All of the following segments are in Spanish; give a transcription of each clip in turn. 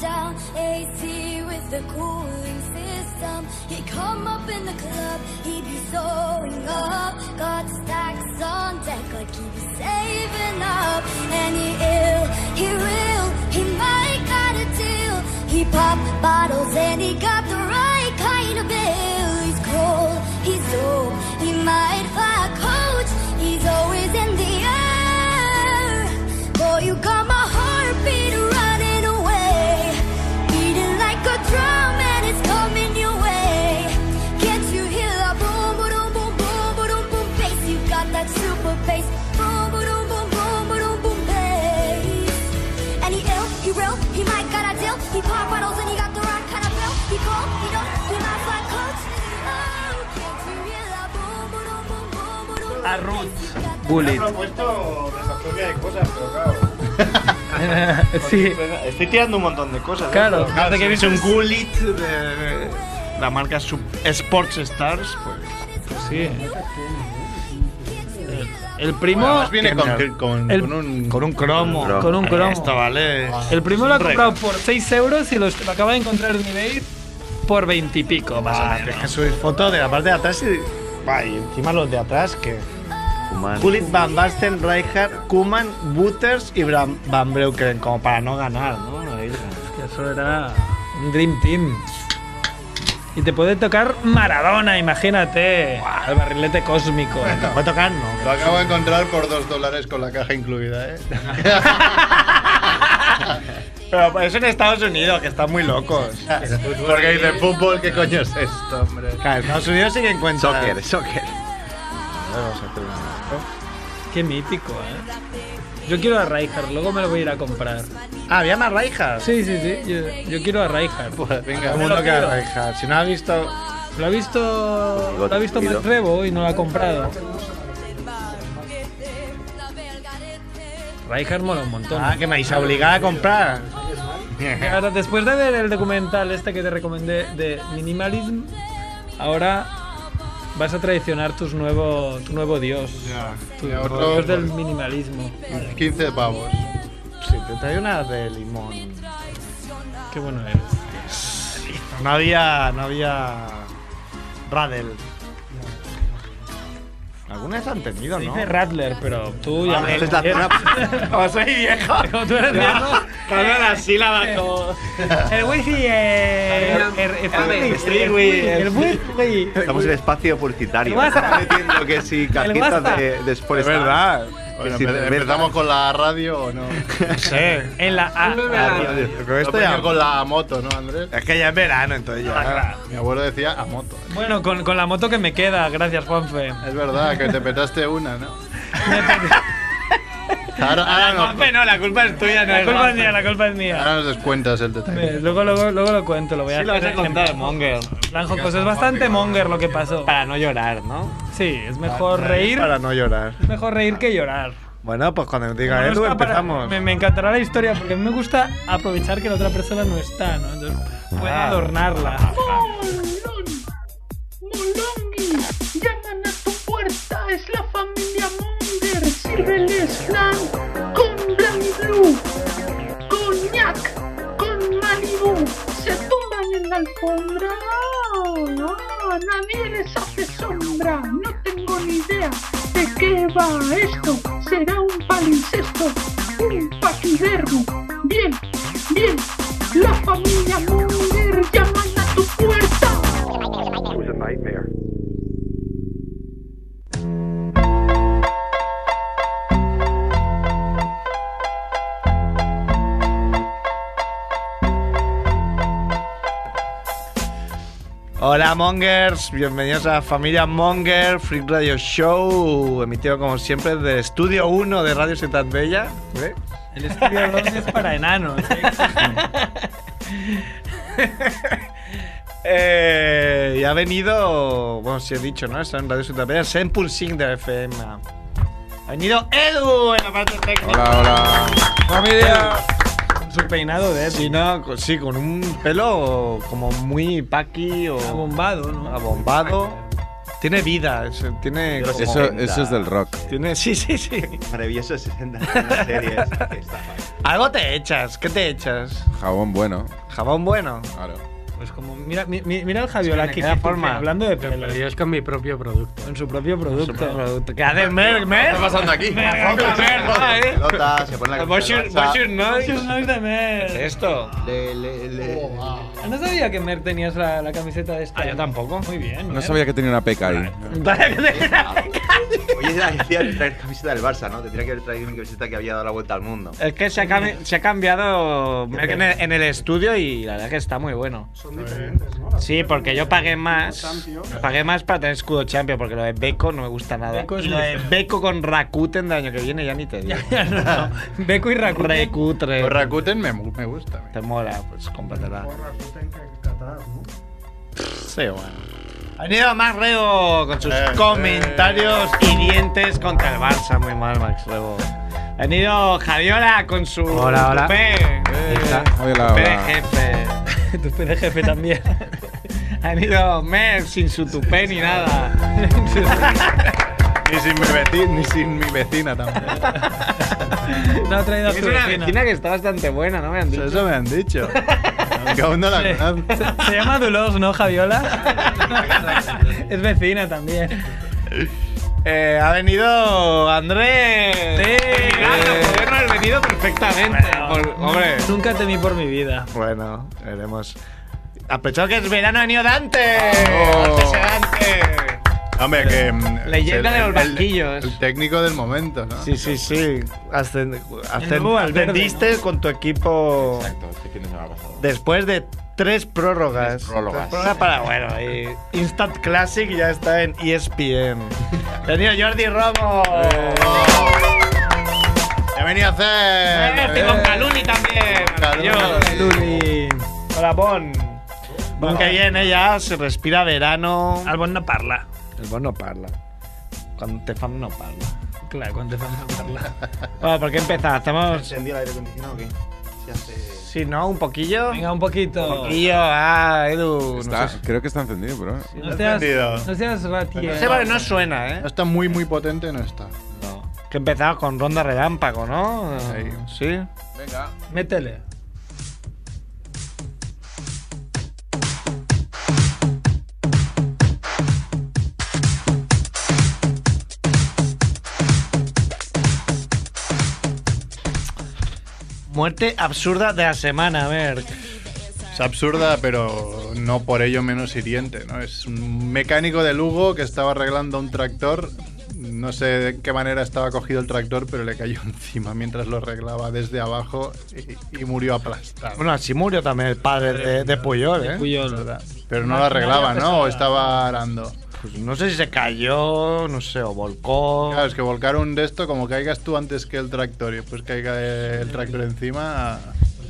down, AC with the cooling system. He come up in the club, he be sewing up. Got stacks on deck like he be saving up. And he ill, he real, he might got a deal. He pop bottles and he got the right kind of bill. He's cold, he's dope, A Ruth. Bullet. Me he puesto desapropia de cosas, pero claro. sí, Estoy tirando un montón de cosas. ¿eh? Claro, Pero, desde que viste es un Gullit de la marca Sub- Sports Stars, pues. sí. El primo. Además viene con, el- con, el- con un. con un cromo. Con un cromo. Esto vale. El primo lo ha comprado por 6 euros y lo, lo acaba de encontrar en eBay por 20 y pico, más o Ah, menos. tienes que subir fotos de la parte de atrás y. Va, y encima los de atrás que. Kuman. Gullit, Van Basten, Rijkaard, Kuman, Butters y Bram- Van Breukelen, como para no ganar, ¿no? Que eso era un Dream Team. Y te puede tocar Maradona, imagínate. El barrilete cósmico. Te puede tocar, no. Lo acabo de encontrar por dos dólares con la caja incluida, ¿eh? Pero eso en Estados Unidos, que están muy locos. Porque dice fútbol, ¿qué coño es esto, hombre? Claro, en Estados Unidos sí que encuentran. Soccer, soccer. Qué mítico, ¿eh? Yo quiero a Rijkaard, luego me lo voy a ir a comprar. Ah, había más Rijkaard. Sí, sí, sí. Yo, yo quiero a Rijkaard. Pues venga, lo que a. Si no ha visto. Lo ha visto. Lo ha visto Max Rebo y no lo ha comprado. Rijkaard mola un montón. Ah, que me vais a obligar a comprar. Ahora, después de ver el documental este que te recomendé de Minimalism, ahora vas a traicionar tus nuevo, tu nuevo dios. Tu otro, dios del minimalismo. 15 pavos. Sí, te traigo una de limón. Qué bueno eres. No había. No había. Radel. Alguna vez han tenido, ¿no? dice Rattler, pero tú ya Ah, es la- Como soy viejo. Como tú eres viejo. Cambia la sílaba como. El wifi, eh. El wifi. Estamos en espacio publicitario. Estamos metiendo que si cajitas de, de Sport Es verdad. Bueno, ¿Empezamos con la radio o no? Sí. En la A. Pero esto Esto ya. con la moto, ¿no, Andrés? Es que ya es verano, entonces ya. Mi abuelo decía a moto. Bueno, con, con la moto que me queda, gracias Juanfe. Es verdad que te petaste una, ¿no? Ahora, ahora, no, no, la culpa es tuya, no La es culpa es mía, la culpa es mía. ahora nos descuentas el detalle. Luego, luego, luego lo cuento, lo voy a Sí, lo vas a contar, Monger. plan jocoso. Es bastante monger lo que pasó. Para no llorar, ¿no? Sí, es mejor reír, Para no llorar. es mejor reír que llorar. Bueno, pues cuando diga no Edu para- empezamos. me, me encantará la historia porque a mí me gusta aprovechar que la otra persona no está, ¿no? Entonces puedo Ah. adornarla. Molongi, llaman a tu puerta, es la familia Monger. Sírveles flan con Blanc Blue, coñac con Malibu. Se tumban en la alfombra. No, nadie les hace sombra. No tengo ni idea de qué va esto. Será un palincesto, un paquidermo. Bien, bien. La familia Monger Hola Mongers, bienvenidos a Familia Monger, Freak Radio Show, emitido como siempre del Estudio 1 de Radio Ciudad Bella. ¿eh? El estudio 2 es para enanos. ¿eh? Eh, y ha venido, bueno, si he dicho, ¿no? Está en Radio Ciudad Bella, 100.5 de FM. Ha venido Edu en la parte técnica. Hola, hola. Familia. Su peinado de Sí, no, con- sí, con un pelo como muy paqui o abombado, ¿no? abombado. Tiene vida, es- tiene. Yo lo sé. como- Eso, 60. eso es del rock. tiene sí, sí, sí. Maravilloso 60 en la serie. esa que está. Algo te echas, ¿qué te echas? Jabón bueno. Jabón bueno. Claro. Pues como, mira, mi- mi- mira el Javiola me que, queda que- forma. hablando de Pero pelo. yo es con mi propio producto. En su propio producto. ¿Qué haces, Merck, Merck? ¿Qué está pasando aquí? Pelota, se pone la Bonjour, camiseta del Barça. bonjour, no. Muchos no es de ¿Qué Mer. es esto? Le- le- le- No sabía que Mer tenías la, la camiseta de esta. Ah, yo tampoco. Muy bien. No Mer. sabía que tenía una peca ahí. Oye, decía traer camiseta del Barça, ¿no? Tendría que haber traído mi camiseta que había dado la vuelta al mundo. Es que se ha, cambi- se ha cambiado Merck en el, en el estudio y la verdad que está muy bueno. Son diferentes, ¿no? Sí, porque yo pagué más. Pagué más para tener escudo champion, porque lo de Beko no me gusta nada. Beko y lo de. Beko con Rakuten del año que viene ya ni te digo. Ya, no, no. Beco y Rakuten. Recutre. Pues Rakuten me, me gusta. Te mola, pues cómpratela. Rakuten que Qatar, ¿no? Sí, bueno. Ha venido Max Rebo con sus Eh, comentarios hirientes contra el Barça. Muy mal, Max Rebo. Ha venido Javiola con su Hola, hola. tupé. Eh, hola, de jefe. Tu de jefe también. Ha venido Mer sin su tupé ni nada. Ni sin mi vecina, ni sin mi vecina tampoco. No ha traído a Es su una vecina. vecina que está bastante buena, ¿no? Me han dicho. Eso me han dicho. Aunque aún no la Sí. conozco. Se, se llama Dulos, ¿no, Javiola? es vecina también. Eh, ha venido Andrés. Sí. Claro, podría no haber venido perfectamente. Por- hombre. Nunca temí por mi vida. Bueno, veremos. Aprovechado que es verano, ha venido Dante. Oh. Dante. Hombre, que. mm, Leyenda el- de los el- banquillos. El, técnico del momento, ¿no? Sí, sí, sí. Ascend- ascend- nuevo Valverde, ascendiste con tu equipo Exacto, este fin de semana pasado. después de tres prórrogas. Tres prórrogas. prórrogas para, bueno, y Instant Classic ya está en ESPN. Venido Jordi Romo. ¿Qué venía a hacer? Con Caluni también. Caluni. Hola, Bon. Bon que viene ya, se respira verano. Al bon no parla. El Bon no parla. Cuando te fan no parla. Claro, cuando te fan no parla. Bueno, ¿por qué empezar? Hacemos. ¿Encendió el aire acondicionado o qué? Se hace. Sí, ¿no? Un poquillo. Venga, un poquito. Un poquillo. Ah, Edu. Está- no sé. creo que está encendido, pero. No seas, encendido. no seas ratier. No sé, porque no suena, ¿eh? No está muy, muy potente, no está. Que empezaba con ronda relámpago, ¿no? Ahí. Sí. Venga. Métele. Muerte absurda de la semana, a ver. Es absurda, pero no por ello menos hiriente, ¿no? Es un mecánico de Lugo que estaba arreglando un tractor. No sé de qué manera estaba cogido el tractor, pero le cayó encima mientras lo arreglaba desde abajo y, y murió aplastado. Bueno, así murió también el padre de, de Puyol, ¿eh? Puyol. Pero no lo arreglaba, ¿no? O estaba arando. Pues no sé si se cayó, no sé, o volcó. Claro, es que volcar un de esto, como caigas tú antes que el tractor y después caiga el tractor encima.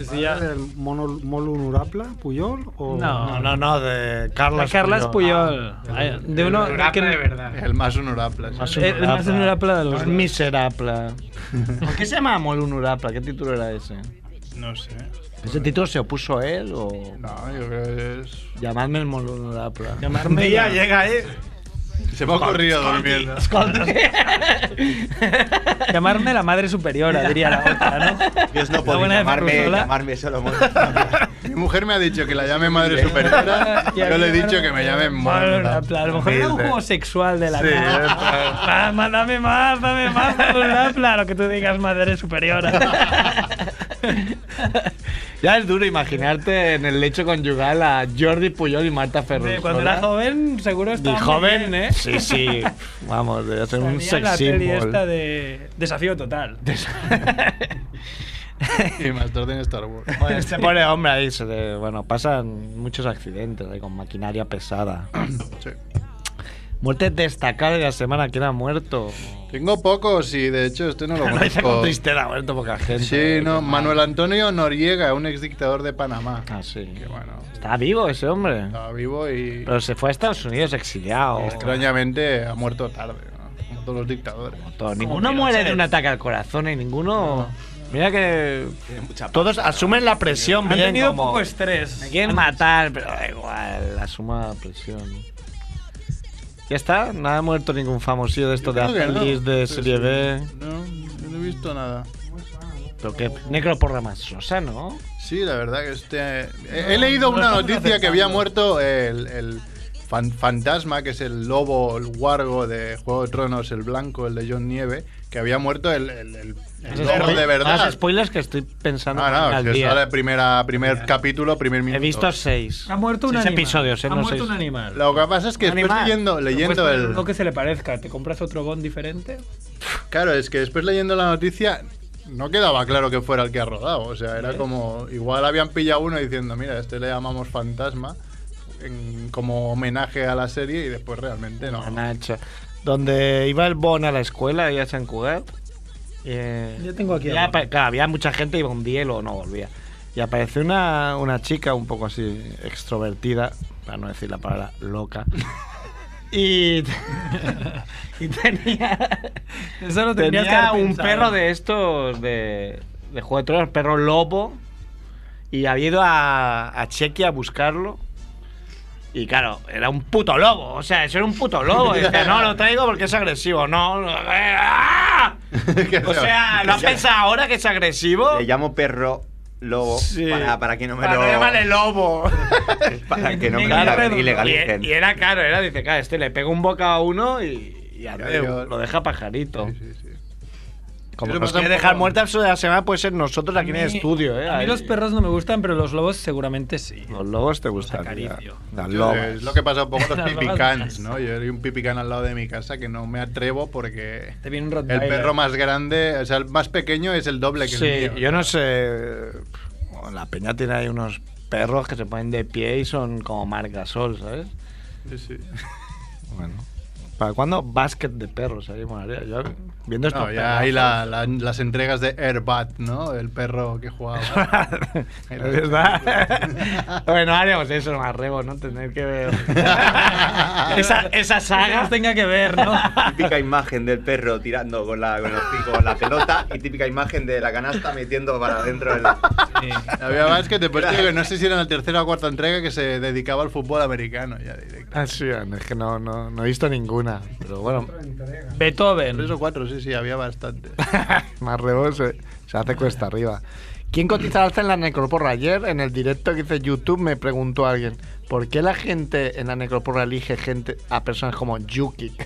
Pues sí, ya- ¿El mono, Molu Nurapla, Puyol? O... No. No, no, no, de Carlos Carlas Puyol. Puyol. Ay, de uno Durapla que de verdad. El más honorable. sí. Más El- el más honorable de los dos. miserable. ¿Por qué se llama Molu Nurapla? ¿Qué título era ese? No sé. ¿Ese título se opuso él o...? No, yo creo que es. Llamadme el Molu Nurapla. Llamarme Día ya. llega ahí. Se me ha ocurrido durmiendo. Llamarme la madre superiora, diría la otra, ¿no? Dios no puede llamarme, llamarme solo. Mi mujer me ha dicho que la llame madre superiora. Yo le he dicho que me llame Mon. A lo mejor era un juego sexual de la Sí, ma- dame más, dame más, lo que tú digas, madre superiora. Ya es duro imaginarte en el lecho conyugal a Jordi Puyol y Marta Ferrer. Cuando era joven, seguro Y estaba muy joven, bien, ¿eh? Sí, sí. Vamos, debe ser un Salía en sex la peli esta de Desafío Total. Y Master en Star Wars. Bueno, este pobre hombre ahí, se le- bueno, pasan muchos accidentes ahí con maquinaria pesada. Sí. Muerte destacada de la semana, ¿quién ha muerto? Tengo pocos y de hecho este no lo No dice con conozco. tristeza, ha muerto poca gente. Sí, no, Manuel Antonio Noriega, un ex dictador de Panamá. Ah, sí. Que bueno, Está vivo ese hombre. estaba vivo y Pero se fue a Estados Unidos exiliado. extrañamente ha muerto tarde, ¿no? como todos los dictadores. Todo- Ninguno muere de un ataque al corazón y ninguno. Mira que. Todos asumen la presión Han bien. tenido como, poco estrés. Me quieren matar, pero da igual, asuma la presión. ¿Ya está? ¿Nada ha muerto ningún famosillo de estos de que no. Azalis, de serie sí. B? No, no he visto nada. Pero que necro por más sosa, ¿no? Sí, la verdad que este. He, he leído una noticia que había muerto el, el fan- fantasma, que es el lobo, el wargo de Juego de Tronos, el blanco, el de John Nieve, que había muerto el, el- el- el lobo de Más verdad. spoilers que estoy pensando No, no, al que día. sale primera, primer capítulo, primer He minuto. visto seis. Ha muerto un Seis animal. episodios, ¿eh? Ha No muerto seis. un animal. Lo que pasa es que después leyendo, leyendo el. Lo que se le parezca. ¿Te compras otro Bond diferente? Claro, es que después leyendo la noticia no quedaba claro que fuera el que ha rodado. O sea, era como. Igual habían pillado uno diciendo, mira, este le llamamos fantasma. en- como homenaje a la serie y después realmente no. Han hecho. Donde iba el Bon a la escuela, ahí a San Cugat. eh, Yo tengo aquí ya al Bon. apa- claro, había mucha gente, iba un día y luego no volvía. Y apareció una, una chica un poco así extrovertida, para no decir la palabra loca. y, y tenía, Eso tenía un pensado. perro de estos de, de Juego de Tronos, perro lobo. Y había ido a, a Chequia a buscarlo. Y claro, era un puto lobo. O sea, eso era un puto lobo. Y decía, no, lo traigo porque es agresivo. No, eh, ¡ah! O sea, ¿lo has pensado ahora que es agresivo? Le llamo perro lobo Sí. para, para que no me Para lo. llamarle lobo. para que no me lo ilegalicen. Y, y era caro, era, dice, claro, este le pega un boca a uno y, y lo deja pajarito. Sí, sí, sí. Como nos quiere dejar muerta de la semana puede ser nosotros aquí en el mí- estudio, ¿eh? A mí Ahí. los perros no me gustan, pero los lobos seguramente sí. Los lobos te gustan. lobas. Es lo que pasa un poco con los pipicans. ¿no? Yo hay un pipicán al lado de mi casa que no me atrevo porque Te viene un el perro más grande, o sea, el más pequeño es el doble que Sí, el mío. yo no sé. La peña tiene ahí unos perros que se ponen de pie y son como marcasol, ¿sabes? Sí, sí. Bueno. ¿Para cuándo básquet de perros? Ahí molaría. Yo, viendo estos No, ya hay la- la- las entregas de Airbat, ¿no? El perro que jugaba. es verdad. bueno, haremos eso, más rebo, ¿no? Tener que ver. esa, esa Que saga. nos tenga que ver, ¿no? Típica imagen del perro tirando con la, con el hocico la pelota y típica imagen de la canasta metiendo para adentro. Sí. Había te pues, tío, que no sé si era en la tercera o cuarta entrega que se dedicaba al fútbol americano ya directo. Ah, sí, es que no, no, no he visto Pero bueno, Beethoven. Tres o cuatro, sí, sí, había bastante. más rebo se, se hace cuesta arriba. ¿Quién cotiza al alza en la necroporra? Ayer, en el directo que hice YouTube, me preguntó alguien: ¿por qué la gente en la necroporra elige gente a personas como Yuki?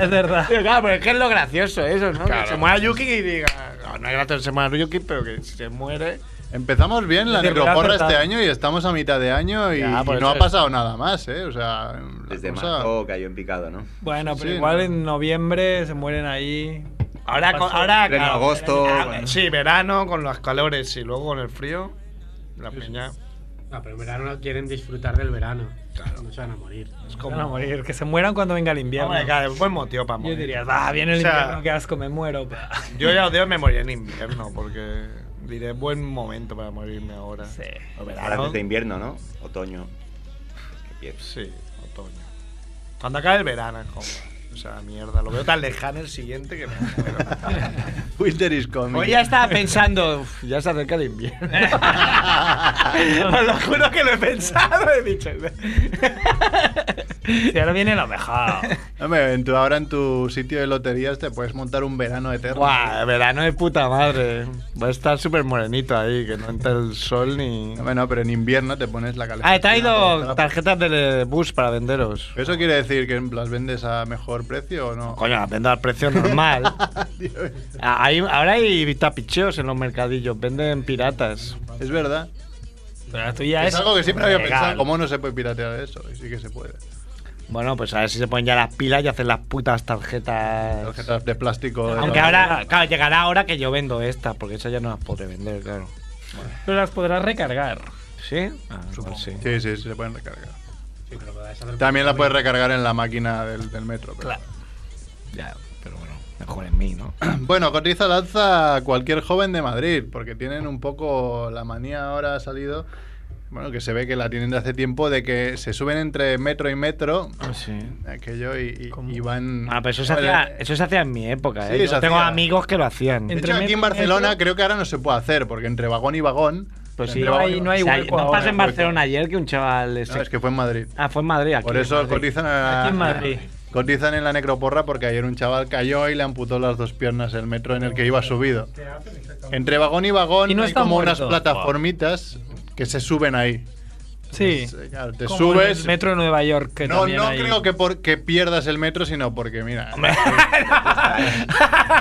Es verdad. Digo, claro, pero es que es lo gracioso eso, ¿no? Claro. Que se muera Yuki y diga, no, no es gracioso que se muera Yuki, pero que si se muere. Empezamos bien la necroporra este año y estamos a mitad de año y, Ya, y por no ha es- pasado nada más, ¿eh? O sea, la Desde cosa- marzo cayó en picado, ¿no? Bueno, pero Sí, igual no. en noviembre se mueren ahí. Ahora, con- ahora Pleno claro, agosto, ah, bueno. sí, verano con los calores y luego con el frío. La peña. No, pero en verano quieren disfrutar del verano. No se van a morir. Es Van a morir, que se mueran cuando venga el invierno. Hombre, claro, buen motivo para Yo morir. diría, va, viene el O sea, invierno, qué asco, me muero. pa". Yo ya odio me moriré en invierno porque diré buen momento para morirme ahora. Sí. O Ahora verano. antes de invierno, ¿no? Otoño. Sí, otoño. Cuando acabe el verano es como. O sea, mierda, lo veo tan lejano el siguiente que me muero. Winter is coming. Hoy ya estaba pensando, "Uf, ya se acerca el invierno. Os lo juro que lo he pensado, he dicho. Si ahora viene lo mejor. Hombre, en tu- ahora en tu sitio de loterías te puedes montar un verano eterno. Buah, verano de puta madre. Va a estar súper morenito ahí, que no entra el sol ni. Bueno, pero en invierno te pones la calefacción. Ah, he traído tarjetas de bus para venderos. ¿Eso quiere decir que las vendes a mejor precio o no? Coño, las vendo al precio normal. Ah, hay- ahora hay tapicheos en los mercadillos, venden piratas. Es verdad. Pero la tuya Es es. algo que siempre había pensado. ¿Cómo no se puede piratear eso? Y sí que se puede. Bueno, pues a ver si se ponen ya las pilas y hacen las putas tarjetas. Tarjetas de plástico. de Aunque ahora, claro, llegará ahora que yo vendo estas, porque esas ya no las podré vender, claro. Pero las podrás recargar. ¿Sí? Ah, igual sí. Sí, sí, sí, se pueden recargar. Sí, pero También la puedes recargar en la máquina del, del metro. pero- Claro. Ya, pero bueno, mejor en mí, ¿no? Bueno, cotiza al alza cualquier joven de Madrid, porque tienen un poco la manía ahora ha salido, bueno, que se ve que la tienen de hace tiempo, de que se suben entre metro y metro, Sí. aquello, y, y- ¿Cómo? y van... Ah, pero eso se, hacía, eso se hacía en mi época, Sí, ¿eh? Yo tengo hacía. amigos que lo hacían. De Entre hecho, aquí en Barcelona metro. creo que ahora no se puede hacer, porque entre vagón y vagón... Pues sí, No hay- no hay O sea, hueco ¿No ahora. pasa en Barcelona ayer que un chaval. No, es que fue en Madrid. Ah, fue en Madrid. Aquí Por eso Madrid. cotizan, a- Aquí en Madrid. cotizan en la necroporra porque ayer un chaval cayó y le amputó las dos piernas el metro en el que iba subido. Entre vagón y vagón Y no hay como muerto. unas plataformitas que se suben ahí. Sí. Pues, claro, te Como subes. el metro de Nueva York, que no, no hay. creo que porque pierdas el metro, sino porque, mira.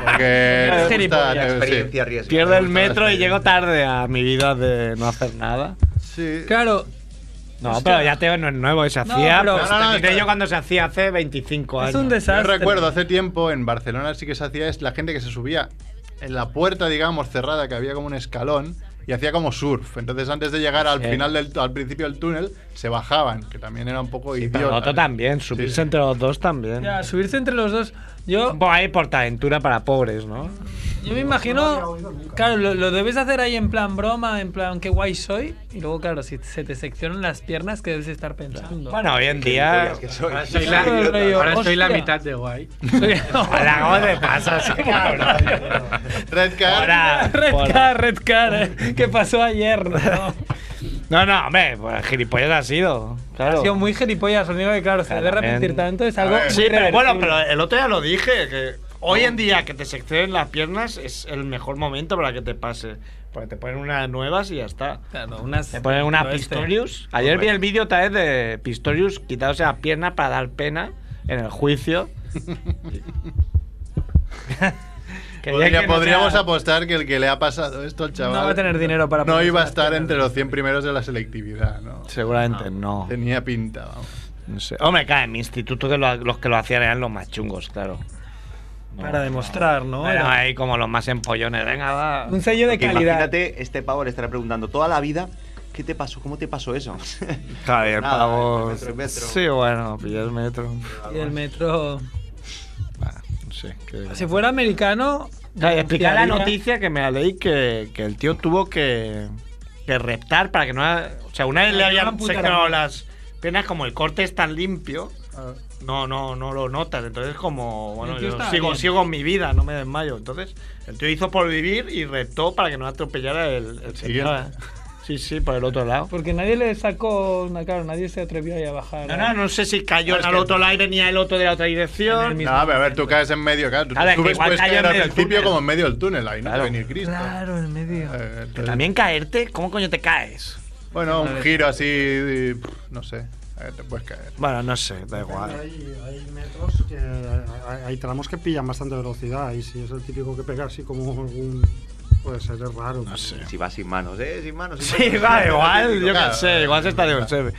porque Es te gilipollas. gusta- te- Experiencia riesgo. Pierdo el metro y llego tarde a mi vida de no hacer nada. Sí. sí. Claro, No, Hostia. pero ya te no es nuevo, se No, hacía. pero- No, no, no, yo cuando se hacía hace 25 años. es un Yo desastre. recuerdo hace tiempo en Barcelona sí que se hacía es la gente que se subía en la puerta, digamos, cerrada, que había como un escalón y hacía como surf. Entonces antes de llegar al Sí. final del al principio del túnel se bajaban, que también era un poco Pero idiota. otro también, subirse Sí. entre los dos también. Ya, subirse entre los dos. Yo, poco ahí portaventura para pobres, ¿no? Yo me imagino. Claro, lo, lo debes hacer ahí en plan broma, en plan qué guay soy. Y luego, claro, si se te seccionan las piernas, ¿qué debes estar pensando? Bueno, hoy en día. Gilipollas que soy. Ahora soy la, ahora soy mitad de guay. Hola, ¿cómo te cabrón? Red. Car, Red Car, eh, ¿qué pasó ayer? No. No, no, hombre, pues gilipollas ha sido. Claro. Ha sido muy gilipollas, lo único que, claro, se debe en- tanto, es algo. ver. Sí, pero bueno, pero el otro día lo dije, que hoy en día que te seccionen las piernas es el mejor momento para que te pase. Porque te ponen unas nuevas y ya está. Claro, unas. Te ponen una lo este. Pistorius. Ayer vi el vídeo otra vez de Pistorius quitándose las piernas para dar pena en el juicio. Que Podría- no podríamos sea- apostar que el que le ha pasado esto al chaval No va a tener dinero para no iba a estar entre los 100 primeros de la selectividad, ¿no? Seguramente no. Tenía pinta, vamos. No sé. Hombre, claro, en mi instituto que lo- los que lo hacían eran los más chungos, claro. No, Para demostrar, ¿no? Bueno, Era ahí como los más empollones. Venga, va. Un sello de Porque calidad. Imagínate, este pavo le estará preguntando toda la vida, ¿qué te pasó? ¿Cómo te pasó eso? El Nada, metro metro. Sí, bueno, pillé el metro. Y el metro. Bah, no sé. que- Si fuera americano. Claro, explicar la noticia que me la leí que, que el tío tuvo que, que reptar para que no. O sea, una vez le habían secado las piernas, como el corte es tan limpio, no, no, no lo notas. Entonces, como, bueno, yo sigo, bien. sigo en mi vida, no me desmayo. Entonces, el tío hizo por vivir y reptó para que no atropellara el, el señor. Siguiente. Sí, sí, por el otro lado. Porque nadie le sacó. na- Claro, nadie se atrevió ahí a bajar. No, no, no sé si cayó al que- otro lado y venía el otro de la otra dirección. No, pero a ver, tú caes en medio, claro. Tú Claro, que puedes cayó caer en al medio del principio túnel. como en medio del túnel, ahí no Claro. te va ni Cristo. Claro, en medio. Eh, entonces- Que también caerte, ¿cómo coño te caes? Bueno, un giro así, y, pff, no sé, eh, te puedes caer. Bueno, no sé, da igual. Hay, hay metros que hay, hay tramos que pillan bastante velocidad y si es el típico que pega así como algún puede ser es raro. No sé. Si va sin manos, ¿eh? Sin manos. sin Sí, manos. va igual, yo qué sé, igual se está de ser.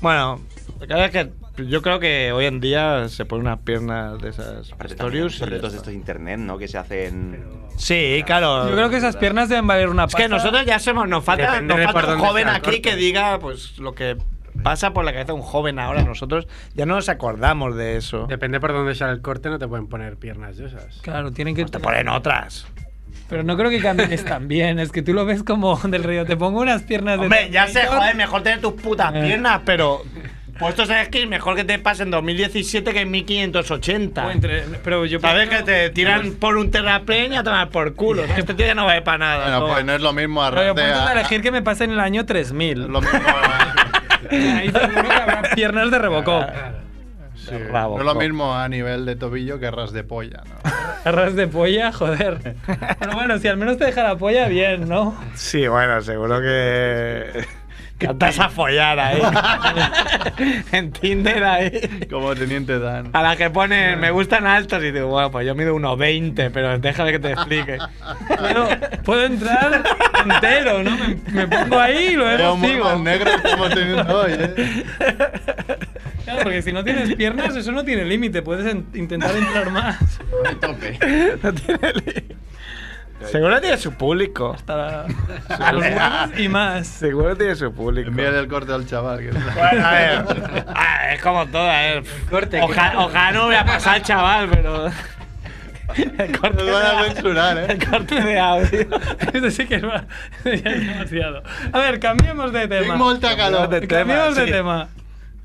Bueno, la verdad es que yo creo que hoy en día se ponen unas piernas de esas ya retos de estos de internet, ¿no? Que se hacen. Sí, claro. Yo creo que esas piernas deben valer una Es que pasta. nosotros ya somos, nos falta, nos falta un joven aquí que diga pues lo que pasa por la cabeza de un joven ahora. Nosotros ya no nos acordamos de eso. Depende por dónde sale el corte, no te pueden poner piernas de esas. Claro, tienen que. Te ponen otras. Pero no creo que camines tan bien. Es que tú lo ves como del río. Te pongo unas piernas de. Hombre, ya sé, joder, mejor tener tus putas Eh. piernas, pero puestos en esquí, mejor que te pase en 2017 que en 1580. O entre- pero yo ¿Sabes pienso- que te tiran por un terraplén y a tomar por culo? Este tío ya no vale para nada. Bueno, toma. pues no es lo mismo Pero yo a, elegir que me pase en el año 3000. es lo mismo, Ahí seguro que habrá piernas de Robocop. sí, no es lo mismo a nivel de tobillo que ras de polla, ¿no? Arras de polla, joder. Pero bueno, si al menos te deja la polla, bien, ¿no? Sí, bueno, seguro que. Cantas a follar ahí. en Tinder ahí. Como teniente Dan. A la que ponen me gustan altos y digo, bueno, pues yo mido 1,20, pero déjame que te explique. Puedo entrar entero, ¿no? Me, me pongo ahí y luego sigo. más negro que estamos teniendo hoy, ¿eh? Claro, porque si no tienes piernas, eso no tiene límite. Puedes en- intentar entrar más. No tiene li- Seguro tiene su público. Los huevos y más. Seguro tiene su público. Envíale el corte al chaval. Que Bueno, a ver. Ah, es como todo, a ver. Corte, Oja- ojalá no voy a pasar, chaval, pero. El corte, Nos van a de, censurar, ¿eh? el corte de audio. Eso sí que es, va- ya es demasiado. A ver, cambiemos de tema. molta calor. de Cambiemos tema, de sí. tema.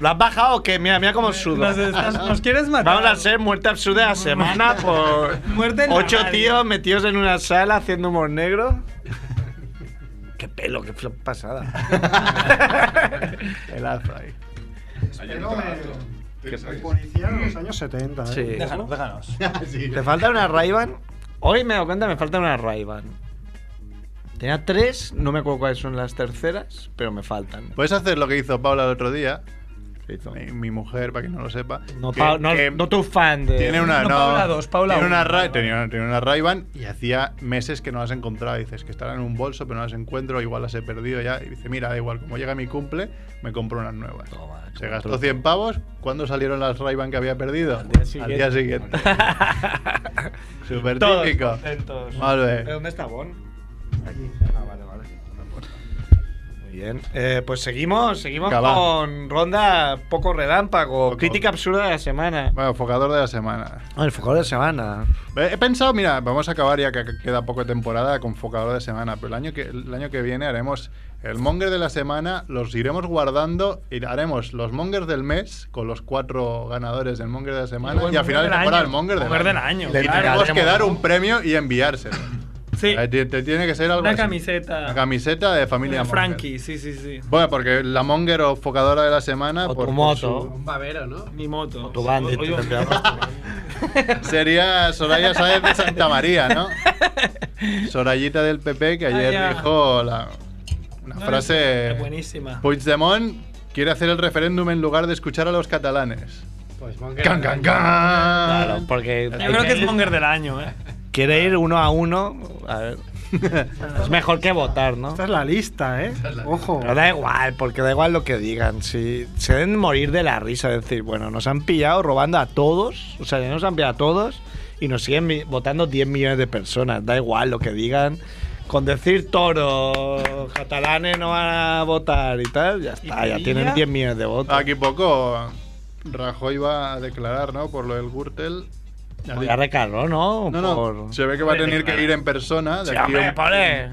¿Lo has bajado o qué? Mira, mira cómo sudo. Nos, estás- nos quieres matar. Vamos a ser muerte absurda de la semana por Muerte ocho radio. tíos metidos en una sala haciendo humor negro. qué pelo, qué flop pasada. El. Pero me- soy policía en los años 70. ¿eh? Sí. Déjanos, déjanos. ¿Te falta una Ray-Ban? Hoy me he dado cuenta, me falta una Ray-Ban. Tenía tres, no me acuerdo cuáles son las terceras, pero me faltan. Puedes hacer lo que hizo Paula el otro día. Mi, mi mujer, para quien no lo sepa. No, que- Pa- no, que no tu fan de. Tiene una, No, no, Paula dos, Paula tiene una. Ray- tenía, una- tenía una Ray-Ban y hacía meses que no las encontraba. Dices que estarán en un bolso, pero no las encuentro, igual las he perdido ya. Y dice, mira, da igual, como llega mi cumple, me compro unas nuevas. Toma, Se gastó otro. 100 pavos. ¿Cuándo salieron las Ray-Ban que había perdido? Al día siguiente. día siguiente. Súper Todos típico. contentos. Vale. ¿Dónde está Bon? Aquí. Ah, vale, vale. Bien. Eh, pues seguimos, seguimos con ronda poco relámpago. Poco. Crítica absurda de la semana. Bueno, focador de la semana. Ah, el focador de la semana. He pensado, mira, vamos a acabar ya que queda poco de temporada con focador de semana, pero el año que, el año que viene haremos el monger de la semana, los iremos guardando y haremos los mongers del mes con los cuatro ganadores del monger de la semana y, el al final de temporada el monger del Monger del año. año, Y Le tenemos regalaremos, que dar un premio y enviárselo. Sí, Eh, tiene que ser algo una así. camiseta. Una camiseta de familia de Monger. Frankie, sí, sí, sí. Bueno, porque la monger o focadora de la semana O por- tu por moto. Un babero, ¿no? Mi moto. Tu bandit. Oye, te llamas tu bandit. su- sería Soraya Sáez de Santa María, ¿no? Sorayita del PP que ayer Ah, ya. dijo la, una no, frase. es Buenísima. Puigdemont quiere hacer el referéndum en lugar de escuchar a los catalanes. Pues Monger. ¡Can, can, can! Claro, porque Yo creo que es Monger del año, ¿eh? Quiere ir uno a uno. A ver. es mejor que votar, ¿no? Esta es la lista, ¿eh? Ojo. Pero da igual, porque da igual lo que digan. Si se deben morir de la risa, es decir, bueno, nos han pillado robando a todos, o sea, ya nos han pillado a todos y nos siguen votando 10 millones de personas. Da igual lo que digan. Con decir toro, catalanes no van a votar y tal, ya está, ya tienen 10 millones de votos. Aquí poco Rajoy va a declarar, ¿no? Por lo del Gürtel. Digo- recargó, ¿no? No, no, Por- se ve que va a tener que ir en persona. De Sí, aquí a hombre.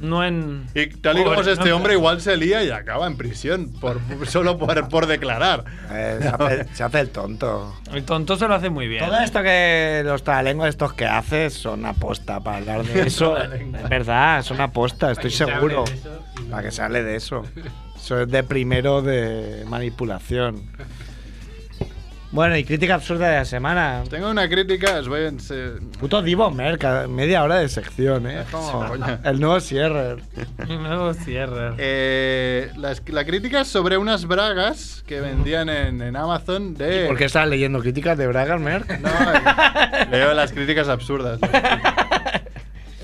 No en. Y tal y como es este no, hombre, igual se lía y acaba en prisión, por, solo por, por declarar. Eh, se, hace, se hace el tonto. El tonto se lo hace muy bien. Todo esto que los trabalenguas estos que haces son aposta para hablar de eso. es verdad, son aposta, estoy seguro. Para que se hable de eso. Eso es de primero de manipulación. Bueno, y crítica absurda de la semana. Tengo una crítica, os voy a... Puto Divo Merca, media hora de sección, ¿eh? Como Coño. el nuevo cierre. Y luego cierra. Eh, la, la crítica es sobre unas bragas que vendían en, en Amazon de... ¿Por qué estás leyendo críticas de Bragas, Merck? No, eh, leo las críticas absurdas.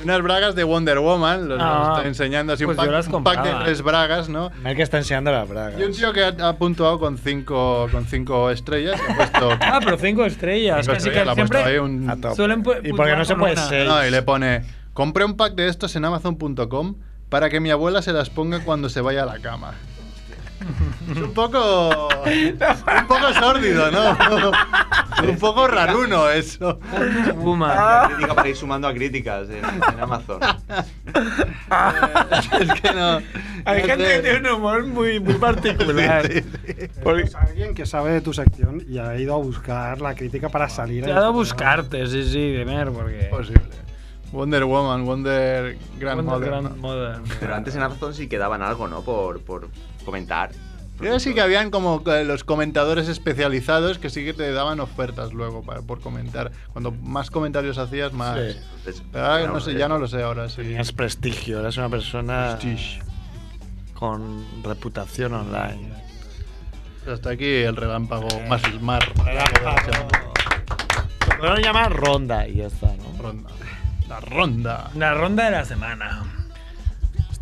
Unas bragas de Wonder Woman, los, Ah, los estoy enseñando así, pues un, yo pack, las un pack de tres bragas, ¿no? Merck está enseñando las Bragas. Y un tío que ha, ha puntuado con cinco, con cinco estrellas, ha puesto... Ah, pero cinco estrellas. cinco Casi estrellas, que le ha puesto ahí siempre. un- A. Suelen ¿Y por qué no se puede ser? No, y le pone, compré un pack de estos en amazon.com para que mi abuela se las ponga cuando se vaya a la cama. Es un poco... un poco sórdido, ¿no? un poco raruno eso. Puma. Crítica para ir sumando a críticas en, en Amazon. es que no... Hay no gente sé. que tiene un humor muy, muy particular. Sí, sí. Porque- Es alguien que sabe de tu sección y ha ido a buscar la crítica para salir. Te ha dado a buscarte, sí, sí, de mer, porque. Posible. Wonder Woman, Wonder Grandmother. ¿no? Grandmother. Pero antes en Amazon sí que daban algo, ¿no? Por, por comentar. Creo sí que habían como eh, los comentadores especializados que sí que te daban ofertas luego para, por comentar. Cuando más comentarios hacías, más. Sí. Entonces, Pero no sé, ya no lo sé ahora, sí. Tenías prestigio, eres una persona Prestige. con reputación online. Hasta aquí el relámpago más mar. Lo llamar ronda y ya está, ¿no? Ronda. La ronda. La ronda de la semana.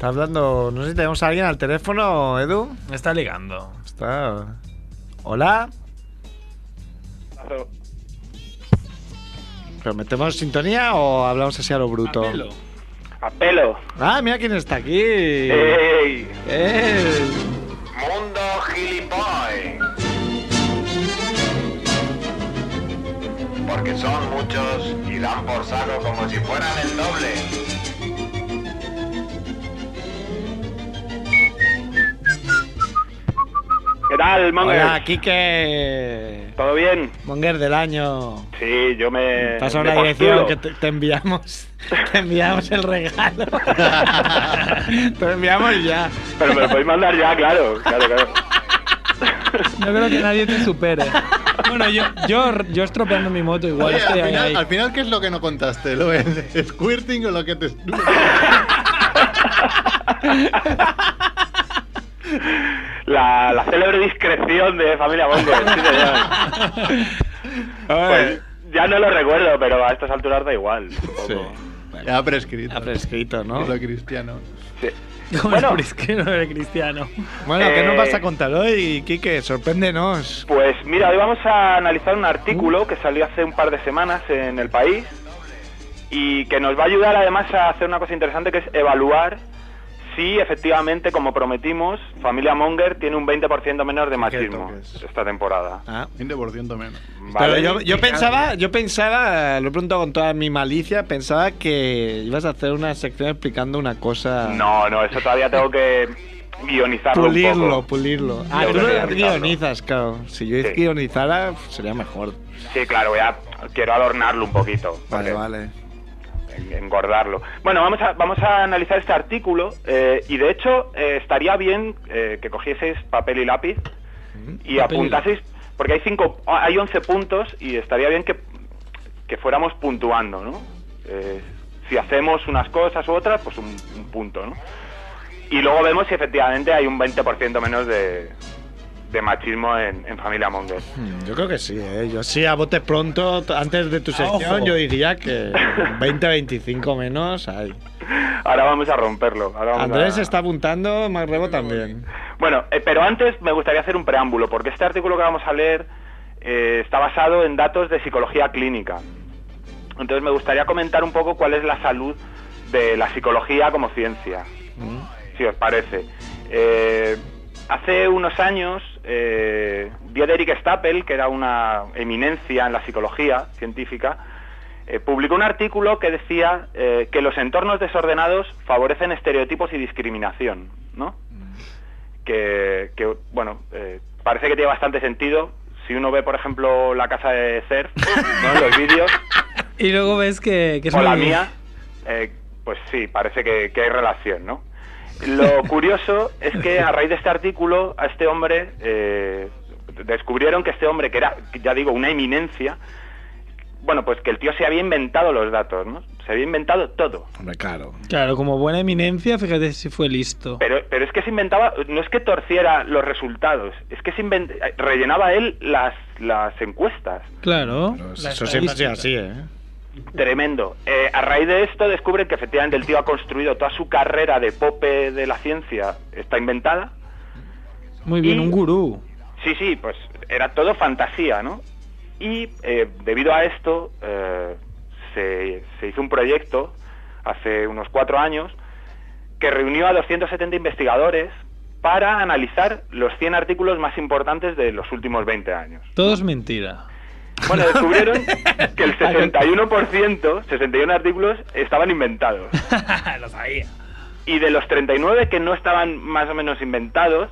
Está hablando. No sé si tenemos a alguien al teléfono, Edu. Me está ligando. Está. Hola. ¿Pero metemos sintonía o hablamos así a lo bruto? Apelo. A pelo. Ah, mira quién está aquí. ¡Ey! Eh. Mundo gilipoy. Porque son muchos y dan por saco como si fueran el doble. ¿Qué tal, Monger? Hola, Kike. ¿Todo bien? Monger del año. Sí, yo me. Pasa una dirección que te, te enviamos. Te enviamos el regalo. Te lo enviamos ya. Pero me lo podéis mandar ya, claro. Claro, claro. No creo que nadie te supere. Bueno, yo, yo, yo estropeando mi moto igual Oye, estoy al, ahí, final, ahí. al final, ¿qué es lo que no contaste? ¿Lo el squirting o lo que te... La, la célebre discreción de Familia sí, señor. Pues ya no lo recuerdo, pero a estas alturas da igual. supongo. Ya ha prescrito. Ha prescrito, ¿no? Lo cristiano. Sí. Bueno. el prisquero de cristiano. Bueno, ¿qué nos Eh, vas a contar hoy, Quique? Sorpréndenos. Pues mira, hoy vamos a analizar un artículo que salió hace un par de semanas en El País y que nos va a ayudar además a hacer una cosa interesante que es evaluar si efectivamente, como prometimos, Familia Monger tiene un 20% menos de machismo esta temporada. Ah. 20% menos. ¿vale? Pero yo, yo pensaba, yo pensaba, lo he preguntado con toda mi malicia, pensaba que ibas a hacer una sección explicando una cosa. No, no, eso todavía tengo que guionizarlo Pulirlo, un poco. pulirlo. Ah, tú lo guionizas, claro. Si yo Sí. guionizara, sería mejor. Sí, claro, voy a, quiero adornarlo un poquito. Vale, porque- vale. En- engordarlo. Bueno, vamos a, vamos a analizar este artículo eh, y de hecho eh, estaría bien eh, que cogieseis papel y lápiz y Papel y apuntaseis, porque hay cinco, hay 11 puntos y estaría bien que, que fuéramos puntuando, ¿no? Eh, si hacemos unas cosas u otras, pues un, un punto, ¿no? Y luego vemos si efectivamente hay un 20% menos de, de machismo en, en Familia Monger. Hmm, Yo creo que sí, ¿eh? Yo sí, a bote pronto, antes de tu Ah, sección, ojo. yo diría que 20-25 menos hay. Ahora vamos a romperlo. ahora vamos Andrés a- está apuntando, más Rebo también. Bueno, eh, pero antes me gustaría hacer un preámbulo, porque este artículo que vamos a leer eh, está basado en datos de psicología clínica. Entonces me gustaría comentar un poco cuál es la salud de la psicología como ciencia, si os parece. Eh, hace unos años, eh, Stapel, que era una eminencia en la psicología científica, eh, publicó un artículo que decía eh, que los entornos desordenados favorecen estereotipos y discriminación, ¿no? que, que, bueno, eh, parece que tiene bastante sentido. Si uno ve, por ejemplo, la casa de Cerf, ¿no? los vídeos, Y luego ves que, que es o la mía, eh, pues sí, parece que, que hay relación, ¿no? Lo curioso es que a raíz de este artículo, a este hombre, eh, descubrieron que este hombre, que era, ya digo, una eminencia, bueno, pues que el tío se había inventado los datos, ¿no? Se había inventado todo. Hombre, claro. Claro, como buena eminencia, fíjate si fue listo. Pero, pero es que se inventaba, no es que torciera los resultados, es que se invent- rellenaba él las, las encuestas. Claro. Eso siempre ha sido así, ¿eh? Tremendo. Eh, a raíz de esto descubren que efectivamente el tío ha construido toda su carrera de pope de la ciencia, está inventada. Muy bien, Y- un gurú. Sí, sí, pues era todo fantasía, ¿no? Y eh, debido a esto eh, se, se hizo un proyecto hace unos cuatro años que reunió a 270 investigadores para analizar los 100 artículos más importantes de los últimos 20 años. Todo es mentira. Bueno, descubrieron que el 61%, 61 artículos, estaban inventados. Lo sabía. Y de los 39 que no estaban más o menos inventados,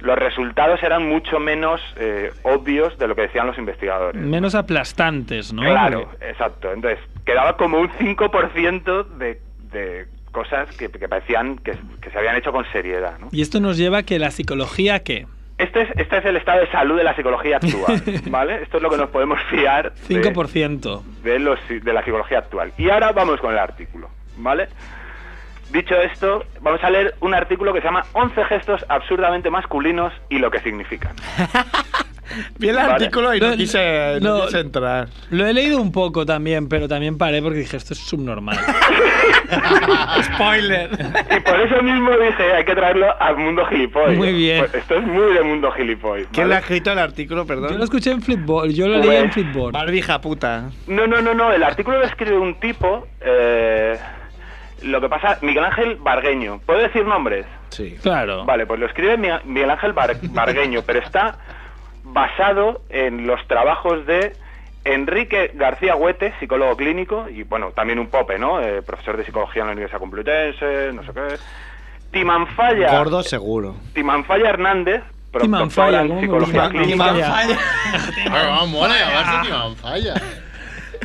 los resultados eran mucho menos eh, obvios de lo que decían los investigadores. Menos aplastantes, ¿no? Claro, exacto. Entonces, quedaba como un 5% de, de cosas que, que parecían que, que se habían hecho con seriedad. ¿no? Y esto nos lleva a que la psicología, ¿qué? Este, es, este es el estado de salud de la psicología actual, ¿vale? Esto es lo que nos podemos fiar de, 5%. de, los, de la psicología actual. Y ahora vamos con el artículo, ¿vale? Dicho esto, vamos a leer un artículo que se llama 11 gestos absurdamente masculinos y lo que significan. Vi el Vale. artículo y no No, quise, no no. quise entrar. Lo he leído un poco también, pero también paré porque dije, esto es subnormal. Spoiler. Y por eso mismo dije, hay que traerlo al mundo gilipollas. Muy bien. Pues esto es muy de mundo gilipollas. ¿Quién ¿vale? le ha escrito el artículo, perdón? Yo lo escuché en Flipboard, yo lo leí en Pues- Flipboard. Barbija puta. No, no, no, no. El artículo lo escribe un tipo. eh, lo que pasa, Miguel Ángel Bargueño. ¿Puedo decir nombres? Sí. Claro. Vale, pues lo escribe Mi- Miguel Ángel Bar- Bargueño, pero está basado en los trabajos de Enrique García Huete, psicólogo clínico, y bueno, también un pope, ¿no? Eh, profesor de psicología en la Universidad Complutense, no sé qué. Timanfaya, Gordo seguro. Timanfaya Hernández, Timanfaya, en ¿cómo me psicología clínica. Timanfaya. Mola llamarse Timanfaya.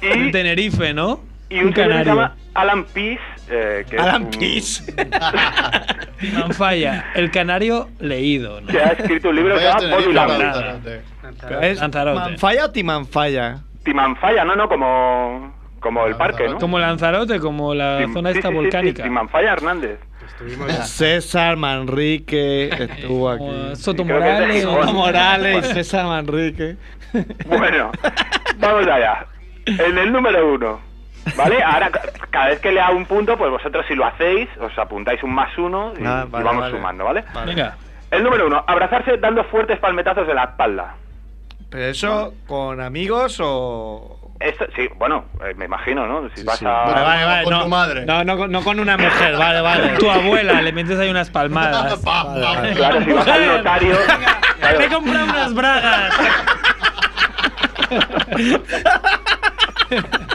Y En Tenerife, ¿no? Y un, Un señor que se canario. llama Alan Peace. Eh, que un- Peace. Manfalla, el canario leído, ¿no? que ha escrito un libro que se llama. Lanzarote. Pero ¿Es Lanzarote. Manfalla o Timanfaya? Timanfaya, no, no, como, como el parque, ¿no? Como Lanzarote, como la Tim- zona sí, esta sí, sí, sí, volcánica. Timanfaya Hernández. Estuvimos César Manrique estuvo aquí. Soto Morales. Soto Morales, César Manrique. Bueno, vamos allá. En el número uno, ¿vale? Ahora, ca- cada vez que lea un punto, pues vosotros si lo hacéis, os apuntáis un más uno y, Ah, y vale, vamos vale. sumando, ¿vale? Venga. El número uno, abrazarse dando fuertes palmetazos de la espalda. ¿Pero eso con amigos o...? Esto, sí, bueno, eh, me imagino, ¿no? Si vas sí. a... Vale, vale, vale. Con no, tu madre. No, no, no con una mujer, vale, vale. Tu abuela, le metes ahí unas palmadas. Pa, pa, pa. Claro, si vas al notario... claro, Me he comprado unas bragas.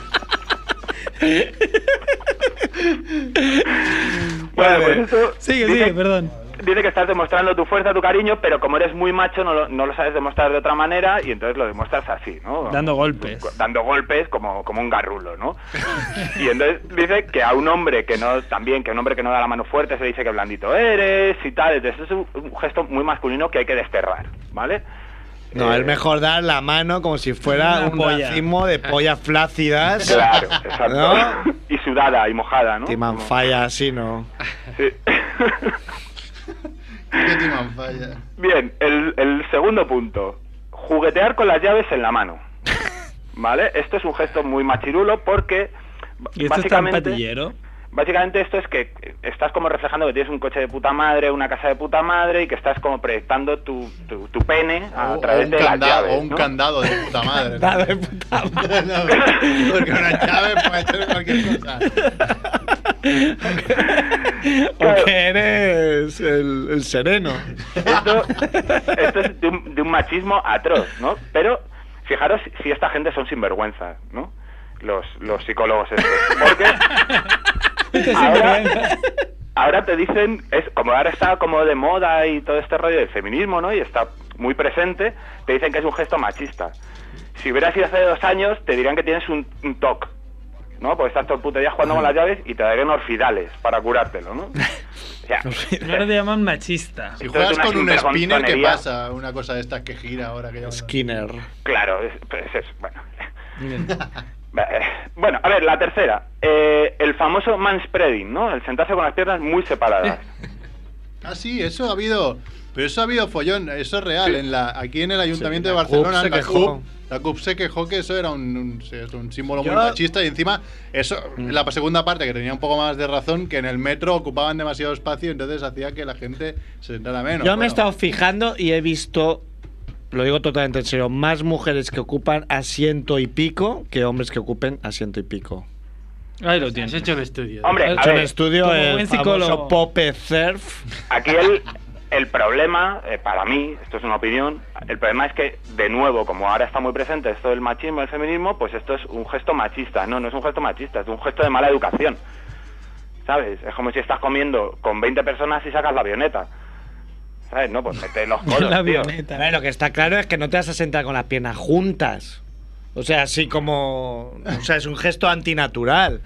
bueno, pues eso Sigue, dice- sigue, perdón. Dice que estás demostrando tu fuerza, tu cariño, pero como eres muy macho no lo, no lo sabes demostrar de otra manera y entonces lo demuestras así, ¿no? Dando golpes. Dando golpes como, como un garrulo, ¿no? Y entonces dice que a un hombre que no, también, que a un hombre que no da la mano fuerte se le dice que blandito eres y tal. Entonces es un, un gesto muy masculino que hay que desterrar, ¿vale? No, Eh, es mejor dar la mano como si fuera un polla. racimo de pollas flácidas. Claro, exacto. ¿No? Y sudada y mojada, ¿no? Timanfaya así, ¿no? Sí. Qué timanfaya. Bien, el, el segundo punto. Juguetear con las llaves en la mano. ¿Vale? Esto es un gesto muy machirulo porque ¿Y esto está en básicamente, patillero? Básicamente esto es que estás como reflejando que tienes un coche de puta madre, una casa de puta madre y que estás como proyectando tu, tu, tu pene a O- o través un de las candado, llaves. o un ¿no? candado de puta madre. Dale, puta madre. No, porque una llave puede ser cualquier cosa. O que eres el, el sereno. Esto, esto es de un, de un machismo atroz, ¿no? Pero fijaros si- si esta gente son sinvergüenzas, ¿no? Los, los psicólogos estos. Porque ahora, ahora te dicen, es como ahora está como de moda y todo este rollo del feminismo, ¿no? Y está muy presente, te dicen que es un gesto machista. Si hubieras sido hace dos años, te dirían que tienes un, un TOC, ¿no? Porque estás todo el puto día jugando con las llaves y te darían orfidales para curártelo, ¿no? O sea, Ahora te llaman machista. Si juegas con un spinner, ¿qué pasa? Una cosa de estas que gira ahora que llaman. Skinner. Claro, es, pues es bueno. Eh, Bueno, a ver, la tercera. Eh, el famoso manspreading, ¿no? El sentarse con las piernas muy separadas. Ah, sí, eso ha habido. Pero eso ha habido follón, eso es real. En la, aquí en el Ayuntamiento Sí, de Barcelona, se la quejó. CUP, la CUP se quejó que eso era un, símbolo muy Yo- machista y encima, eso, Mm. la segunda parte que tenía un poco más de razón, que en el metro ocupaban demasiado espacio, entonces hacía que la gente se sentara menos. Yo me he estado fijando y he visto, lo digo totalmente en serio, más mujeres que ocupan asiento y pico que hombres que ocupen asiento y pico. Ahí lo tienes. hecho un estudio. Hombre, He hecho un ver, estudio el buen famoso psicólogo. Pope Surf. aquí el, el problema, eh, para mí, esto es una opinión, el problema es que, de nuevo, como ahora está muy presente esto del machismo, el feminismo, pues esto es un gesto machista. No, no es un gesto machista, es un gesto de mala educación. ¿Sabes? Es como si estás comiendo con 20 personas y sacas la avioneta. ¿Sabes? No, pues mete los codos, La tío. avioneta. A ver, lo que está claro es que no te vas a sentar con las piernas juntas. O sea, así como. O sea, es un gesto antinatural.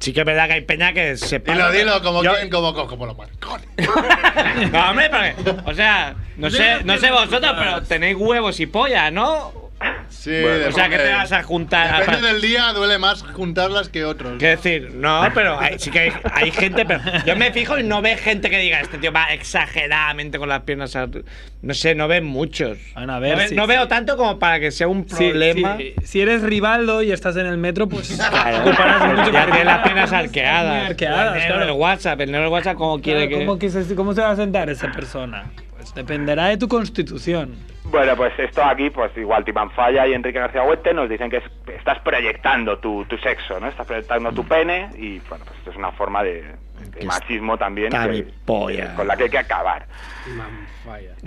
Sí que es verdad que hay peña que se Dilo, dilo, como, Yo- quien, como, como, como los maricones. No, hombre, porque, o sea, no sé, no sé vosotros, pero tenéis huevos y polla, ¿no? Sí, Bueno, O sea, que te vas a juntar. Depende del día, duele más juntarlas que otros. Quiero decir, no, pero hay- sí que hay, hay gente, pero yo me fijo y no ve gente que diga, este tío va exageradamente con las piernas. a-". No sé, no ven muchos. Bueno, a ver, no ve- sí, no sí. veo tanto como para que sea un problema. sí, si eres Rivaldo y estás en el metro, pues Claro, ocuparás mucho ya porque tiene las tienes piernas arqueadas. arqueadas, el negro claro. del WhatsApp, el negro del WhatsApp, ¿cómo quiere Claro, que.? ¿cómo, que se, ¿Cómo se va a sentar esa persona? Dependerá de tu constitución. Bueno, pues esto aquí, pues igual Timan Falla y Enrique García Huete nos dicen que es- estás proyectando tu, tu sexo, ¿no? Estás proyectando tu pene y, bueno, pues esto es una forma de, machismo también que- con la que hay que acabar.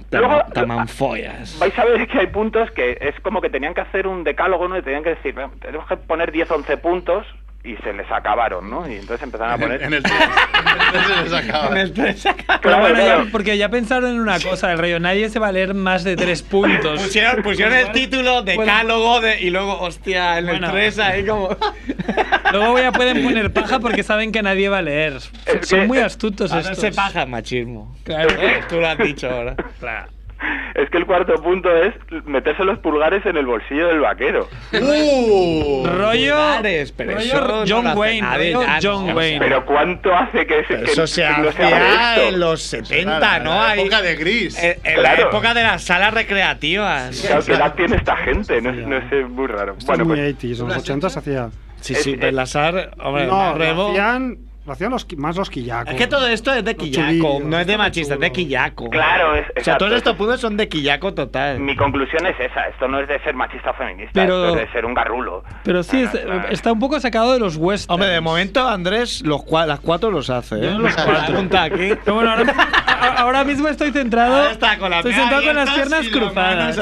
Tamanfollas. Vais a ver que hay puntos que es como que tenían que hacer un decálogo, ¿no? Y tenían que decir, "Bueno, tenemos que poner 10, 11 puntos y se les acabaron, ¿no? Y entonces empezaron a poner... En el 3. se les acaba. En el 3 Pero Claro, bueno, ya- claro. porque ya pensaron en una cosa, el rollo, nadie se va a leer más de tres puntos. Pusieron, pusieron el título decálogo de, y luego, hostia, en Bueno. el 3 ahí como. Luego ya pueden poner paja porque saben que nadie va a leer. Es Son que- muy astutos Ahora estos. se paja machismo. Claro. ¿Eh? Tú lo has dicho ahora. Claro. Es que el cuarto punto es meterse los pulgares en el bolsillo del vaquero. ¡Uh! Rollo, Pulgares, pero rollo eso no John hace Wayne, nadie rollo John ¿no? Wayne. Pero ¿cuánto hace que, Pero que- eso se que no esto? en los 70, La- ¿no? la Ahí- época de gris. En, en la Claro. época de las salas recreativas. Claro, ¿Qué edad tiene esta gente? No, no sé, es muy raro. Esto Bueno, es muy pues 80s, en los 80 se hacía. Sí, Es- sí, pero en la sala. Hombre, No, Rebo- lo hacían, lo hacían los, más los quillacos. Es que todo esto es de quillaco, no es de machista, es de quillaco. claro, es, O sea, todos estos puntos son de quillaco total. Mi conclusión es esa, esto no es de ser machista o feminista, Pero- esto es de ser un garrulo. Pero sí, Ah, es- claro. está un poco sacado de los westerns. Hombre, de momento Andrés los cua- las cuatro los hace. ¿eh? Yo los cuatro. Aquí. Pero bueno, ahora, ahora mismo estoy centrado. Está con la estoy sentado con las piernas cruzadas.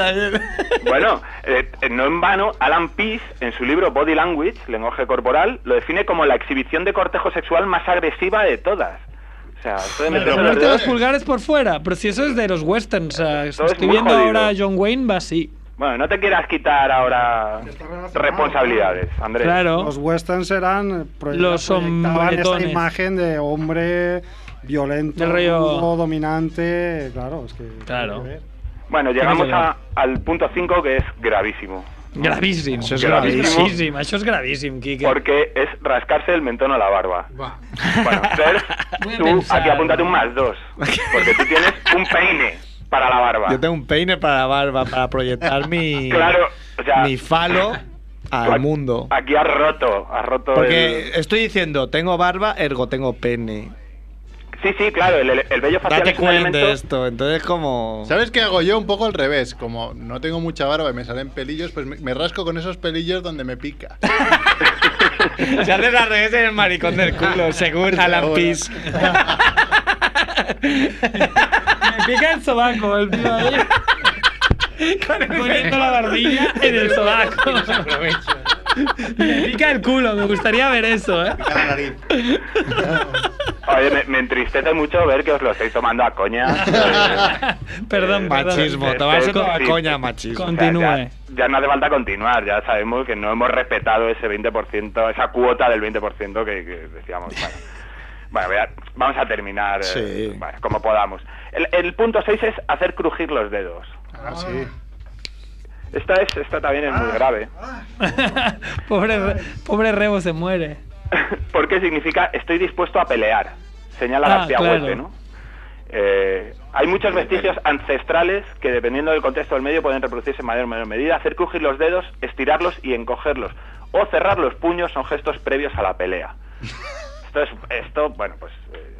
Bueno, eh, no en vano, Alan Pease, en su libro Body Language, lenguaje corporal, lo define como la exhibición de cortejo sexual más agresiva de todas. O sea, de meterse los pulgares por fuera. Pero si eso es de los westerns. es estoy muy viendo jodido. ahora a John Wayne, va así. Bueno, no te quieras quitar ahora responsabilidades, Andrés. Claro. Los westerns eran. Los hombretones. imagen de hombre violento, rudo, dominante. Claro, es que. Claro. tiene que ver. Bueno, llegamos a- al punto 5 que es gravísimo. Gravísimo. Eso es gravísimo. gravísimo. Eso es gravísimo, Kike. Porque es rascarse el mentón a la barba. Buah. Bueno, Fer, tú pensar. aquí apúntate un más dos. Porque tú tienes un peine para la barba. Yo tengo un peine para la barba, para proyectar mi, Claro, o sea, mi falo al aquí- mundo. Aquí has roto, has roto Porque el... estoy diciendo, tengo barba, ergo tengo pene. Sí, sí, claro, el, el vello facial Date es un cuenta de elemento... esto. Entonces, como. ¿Sabes qué hago yo? Un poco al revés. Como no tengo mucha barba y me salen pelillos, pues me, me rasco con esos pelillos donde me pica. Se hace al revés en el maricón del culo, según Alan Seguro. Pease. Me pica el sobaco, el tío ahí. Poniendo la barbilla en el sobaco. Me pica el culo, me gustaría ver eso, ¿eh? Pica la nariz. Oye, me, me entristece mucho ver que os lo estáis tomando a coña. Perdón, perdón. Machismo, tomárselo a sí. coña, machismo. Con- O sea, Continúe. ya, ya no hace falta continuar, ya sabemos que no hemos respetado ese 20%, esa cuota del 20% que, que decíamos. Bueno, Bueno, voy a- vamos a terminar eh, como podamos. El, el punto 6 es hacer crujir los dedos. Ah, sí. Esta, es, esta también es muy grave. pobre, Re- pobre Rebo se muere. Porque significa estoy dispuesto a pelear. Señala Ah, García claro. Huete, ¿no? Eh, hay muchos vestigios ancestrales que, dependiendo del contexto del medio, pueden reproducirse en mayor o menor medida. Hacer crujir los dedos, estirarlos y encogerlos. O cerrar los puños son gestos previos a la pelea. Esto, es, esto bueno, pues eh,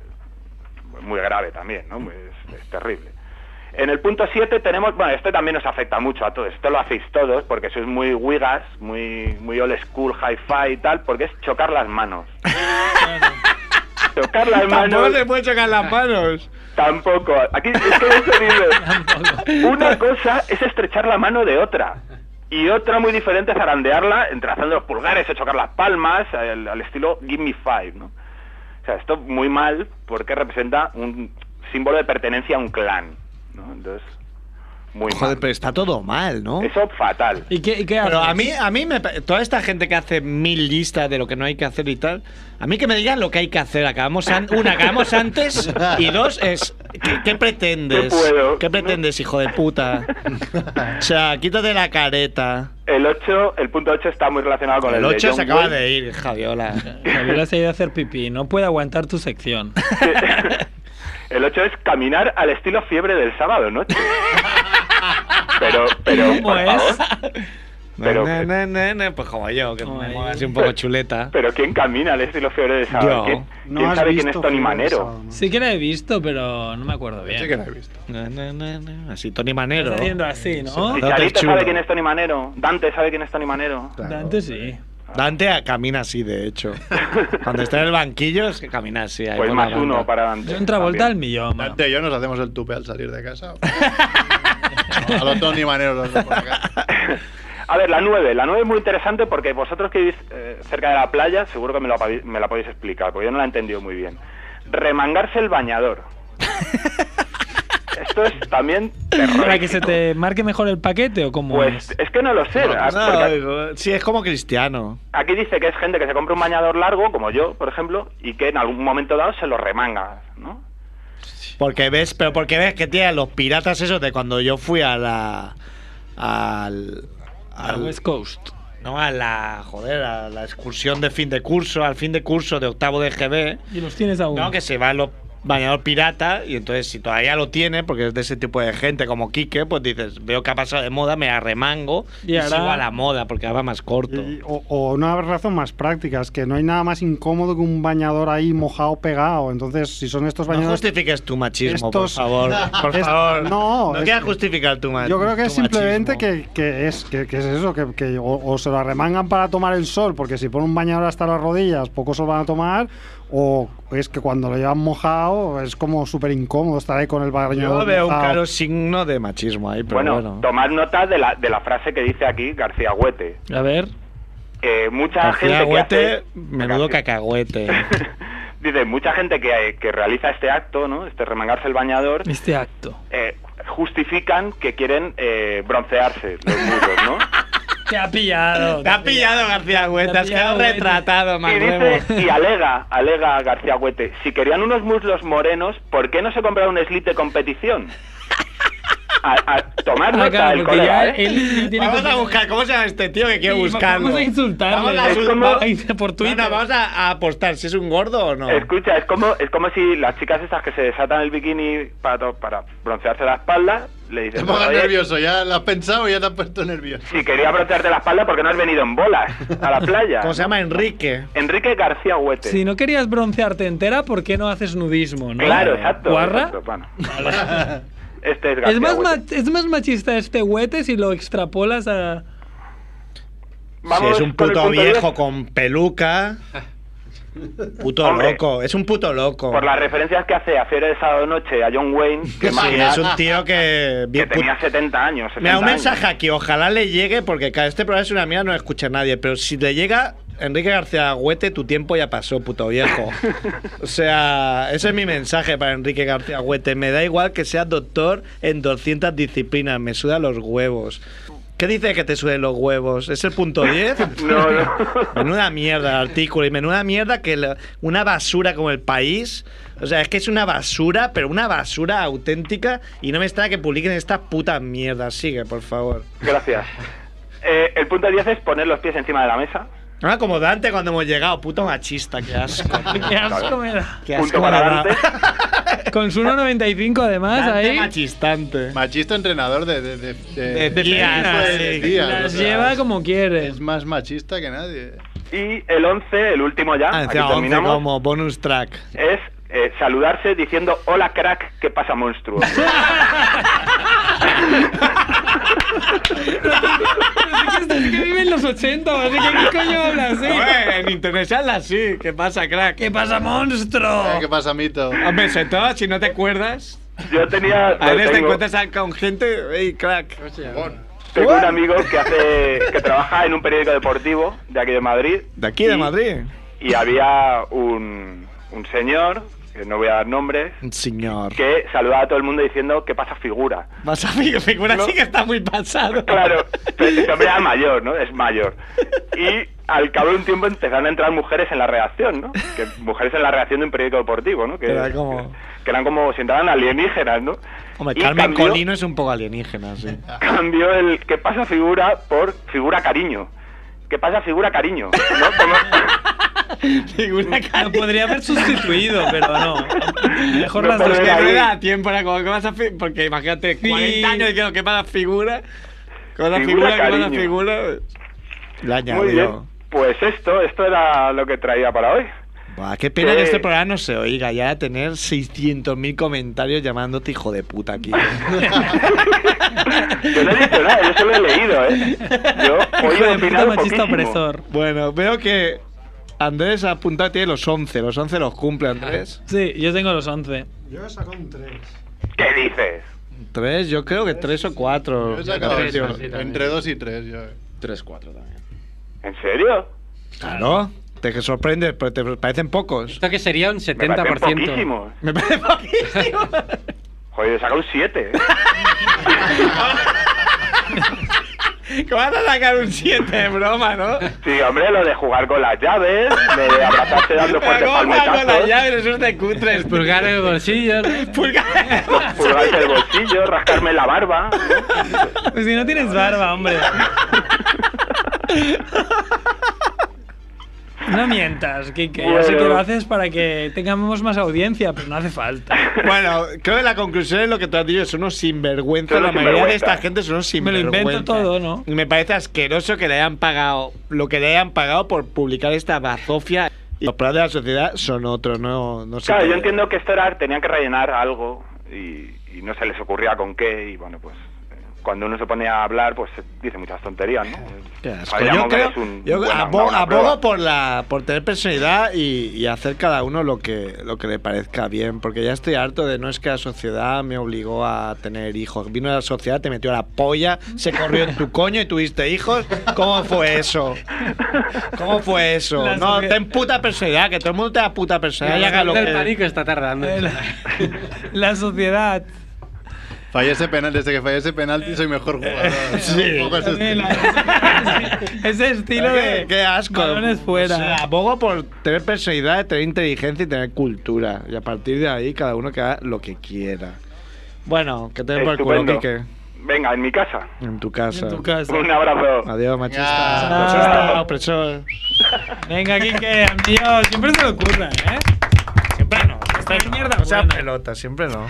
muy grave también, ¿no? Es, es terrible. En el punto 7 tenemos, bueno, esto también nos afecta mucho a todos, esto lo hacéis todos porque sois muy wigas, muy, muy old school, hi-fi y tal, porque es chocar las manos. chocar las Tampoco manos se puede chocar las manos. tampoco. Aquí es que. Una cosa es estrechar la mano de otra. Y otra muy diferente es zarandearla, entrelazando los pulgares o chocar las palmas, al, al estilo Give Me Five, ¿no? O sea, esto muy mal porque representa un símbolo de pertenencia a un clan, ¿no? Entonces, muy Joder, mal. pero está todo mal, ¿no? Eso fatal. ¿Y qué, y qué Pero haces? a mí, a mí me, toda esta gente que hace mil listas de lo que no hay que hacer y tal, a mí que me digan lo que hay que hacer. Acabamos an- una, acabamos antes y dos es ¿qué, qué pretendes? No puedo. ¿Qué pretendes, hijo de puta? O sea, quítate la careta. El 8, el punto 8 está muy relacionado con el, El de 8 John se acaba Wayne. de ir, Javiola. Javier se ha ido a hacer pipí, no puede aguantar tu sección. El 8 es caminar al estilo fiebre del sábado noche. Pero, pero, ¿Cómo por es? favor. Pero- Na, na, na, na, pues como yo, que me muevo así un poco chuleta. Pero ¿quién camina al estilo fiebre del sábado? Yo. ¿Quién, No quién sabe quién es Tony Manero? Sábado, ¿no? Sí que la he visto, pero no me acuerdo bien. Sí que la he visto. Na, na, na, na. Así, Tony Manero. Está haciendo así, ¿no? Sí. Sabe quién es Tony Manero. Dante sabe quién es Tony Manero. Dante sí. Dante camina así, de hecho. Cuando está en el banquillo es que camina así. ahí Pues más uno banda. para Dante. Yo otra vuelta al millón. mano. Dante y yo nos hacemos el tupe al salir de casa. A los Tony Manero los de por acá. A ver, la 9. La 9 es muy interesante porque vosotros que vivís eh, cerca de la playa, seguro que me, lo, me la podéis explicar, porque yo no la he entendido muy bien. Remangarse el bañador. Esto es también ¿Para que se te marque mejor el paquete o cómo Pues es? es que no lo sé. No, porque digo, sí, es como cristiano. aquí dice que es gente que se compra un bañador largo, como yo, por ejemplo, y que en algún momento dado se lo remanga, ¿no? Porque ves, pero porque ves que tienen los piratas esos de cuando yo fui a la. al. A West Coast. No, a la. Joder, a la excursión de fin de curso, al fin de curso de octavo de GB. Y los tienes aún. No, que se va los bañador pirata y entonces si todavía lo tiene, porque es de ese tipo de gente como Quique, pues dices, veo que ha pasado de moda, me arremango y, Y ahora- sigo a la moda porque ahora va más corto. Y- o, o una razón más práctica, es que no hay nada más incómodo que un bañador ahí mojado pegado. Entonces, si son estos No bañadores. justifiques tu machismo, Estos- por favor. Por Es- favor. no, no es- quieras justificar tu machismo. Yo creo que es simplemente que, que es, que, que es eso, que, que o, o se lo arremangan para tomar el sol, porque si ponen un bañador hasta las rodillas, poco sol van a tomar, o es que cuando lo llevan mojado es como súper incómodo estar ahí con el bañador Yo veo un claro signo de machismo ahí, pero bueno, bueno. tomad nota de la, de la frase que dice aquí García Huete. A ver. Eh, mucha García gente que Huete, hace- menudo cacahuete. Dice, mucha gente que, que realiza este acto, ¿no? Este remangarse el bañador, Este acto. eh, justifican que quieren eh, broncearse los muslos, ¿no? Te ha pillado. Te ha pillado García Huete, Te ha has quedado Huete. retratado, Y Manuel. y alega, alega García Huete, si querían unos muslos morenos, ¿por qué no se compraron un slip de competición? A, a tomar Ah, nota claro, el porque colega, ¿eh? él tiene Vamos a buscar, ¿cómo se llama este tío que quiero Sí, buscarlo? Vamos a insultarle. Vamos a, Es como- va- por Twitter. No, no, vamos a, a apostar si es un gordo o no. Escucha, es como, es como si las chicas estas que se desatan el bikini para, to- para broncearse la espalda, le Te dicen, pongas "Oye, nervioso, ya lo has pensado y ya te has puesto nervioso. si quería broncearte la espalda, ¿por qué no has venido en bolas a la playa? ¿Cómo se llama? Enrique. Enrique García Huete. Si no querías broncearte entera, ¿por qué no haces nudismo? ¿no? Claro, exacto. ¿Guarra? exacto, bueno. Este es García Es más, Huete. ma- es más machista este huete si lo extrapolas a. Si es un puto viejo 10. con peluca. Puto Hombre. loco, es un puto loco. Por las referencias que hace a Fiebre de Sábado Noche, a John Wayne, que, Sí, es un tío que. que tenía 70 años. 60 Mira, un años. mensaje aquí, ojalá le llegue, porque cada este programa es una mierda, no lo escucha nadie, pero si le llega Enrique García Huete, tu tiempo ya pasó, puto viejo. O sea, ese es mi mensaje para Enrique García Huete. Me da igual que seas doctor en 200 disciplinas, me suda los huevos. ¿Qué dice que te suden los huevos? ¿Es el punto 10? No, no. Menuda mierda el artículo y menuda mierda que la- una basura como el país. O sea, es que es una basura, pero una basura auténtica y no me extraña que publiquen estas putas mierdas. Sigue, por favor. Gracias. Eh, el punto 10 es poner los pies encima de la mesa. Ah, como Dante cuando hemos llegado, puto machista, qué asco. Qué asco me da. Qué Punto asco me para da. Dante. Con su 1.95 además Dante ahí. machistante. Machista entrenador de, de, de, De de- tías, de sí. tías, Las o sea, lleva como quiere. Es más machista que nadie. Y el 11, el último ya, Ah, aquí terminamos, como bonus track. es eh, saludarse diciendo hola crack, ¿qué pasa monstruo? Es que vive en los 80, así que ¿qué coño hablas así? Oye, en internet se habla así. ¿Qué pasa, crack? ¿Qué pasa, monstruo? Eh, ¿Qué pasa, mito? Hombre, sobre todo si no te acuerdas. Yo tenía... A veces te tengo, encuentras con gente. ¡Ey, crack! tengo un amigo que hace que trabaja en un periódico deportivo de aquí de Madrid De aquí, de Y- Madrid. y había un, un señor, que no voy a dar nombres, Señor. que saludaba a todo el mundo diciendo ¿qué pasa figura? Vas a fi- figura No. sí que está muy pasado. Claro, pero este hombre era mayor, ¿no? Es mayor. Y al cabo de un tiempo empezaron a entrar mujeres en la redacción, ¿no? Que mujeres en la redacción de un periódico deportivo, ¿no? Que, Era como- que, que eran como si entraran alienígenas, ¿no? Hombre, Y Carmen cambió- Colino es un poco alienígena, sí. Cambió el ¿qué pasa figura? por figura cariño. ¿Qué pasa figura cariño? ¿No? Como- figura Lo podría haber sustituido, pero no. Mejor No, las pero dos. Que no da tiempo era como que vas a porque imagínate 40 años diciendo que pasa figura con la Figura, figura, que pasa cariño. figura la Muy bien. añadió Pues esto, esto era lo que traía para hoy. Buah, qué pena Sí. que este programa no se oiga ya tener 600.000 comentarios llamándote hijo de puta aquí Yo no he dicho nada, yo solo he leído, ¿eh? Yo Hijo hoy he de puta machista opresor. bueno veo que Andrés ha apuntado tiene los 11 los 11 los cumple Andrés Sí, yo tengo los 11. Yo he sacado un 3. ¿Qué dices? 3 yo creo que 3 o 4 Yo he sacado Tres, eso, sí, también. entre 2 y 3. Yo. 3-4 también. ¿En serio? Claro. Te que sorprende, pero te parecen pocos. Esto que sería un Me parecen 70%. poquísimos. Me parece poquísimo. Joder, he sacado un 7. ¿Cómo vas a sacar un 7 de broma, no? Sí, hombre, lo de jugar con las llaves, de abrazarse dando fuertes ¿Cómo vas con las palmetazos, llaves? Eso es de cutres. Pulgar en el bolsillo. ¿no? Pulgar. pulgarse el bolsillo, rascarme la barba. ¿no? Pues si no tienes barba, hombre. No mientas, Kike. Ya sé que Bueno. lo haces para que tengamos más audiencia, pero no hace falta. Bueno, creo que la conclusión es lo que tú has dicho, son unos sinvergüenza. Son La mayoría de esta gente son unos Me lo invento todo, ¿no? Me parece asqueroso que le hayan pagado lo que le hayan pagado por publicar esta bazofia. Y los problemas de la sociedad son otros, no, no sé. Claro, qué. yo entiendo que esto era, tenían que rellenar algo y, y no se les ocurría con qué y bueno, pues cuando uno se pone a hablar, pues dice muchas tonterías, ¿no? Qué asco. Yo, creo, un yo buena- abogo prueba. por la por tener personalidad y, y hacer cada uno lo que lo que le parezca bien, porque ya estoy harto de no es que la sociedad me obligó a tener hijos. Vino la sociedad, te metió la polla, se corrió en tu coño y tuviste hijos. ¿Cómo fue eso? ¿Cómo fue eso? La no, sociedad- ten puta personalidad, que todo el mundo tenga puta personalidad y haga lo El que pánico está tardando. La, la sociedad. Fallé ese penal, desde que fallé ese penalti soy mejor jugador. Sí. Un poco ese También estilo. Ese estilo de. qué asco. Balones fuera. O sea, abogo por tener personalidad, tener inteligencia y tener cultura. Y a partir de ahí, cada uno que haga lo que quiera. Bueno, que te por el culo. Quique. Venga, en mi casa. En tu casa. En tu casa. Un abrazo. Adiós, machista. Machista, opresor. Venga, Kike, amigo. Siempre se le ocurra, ¿eh? Siempre no. Esta mierda No sea buena. pelota, siempre no.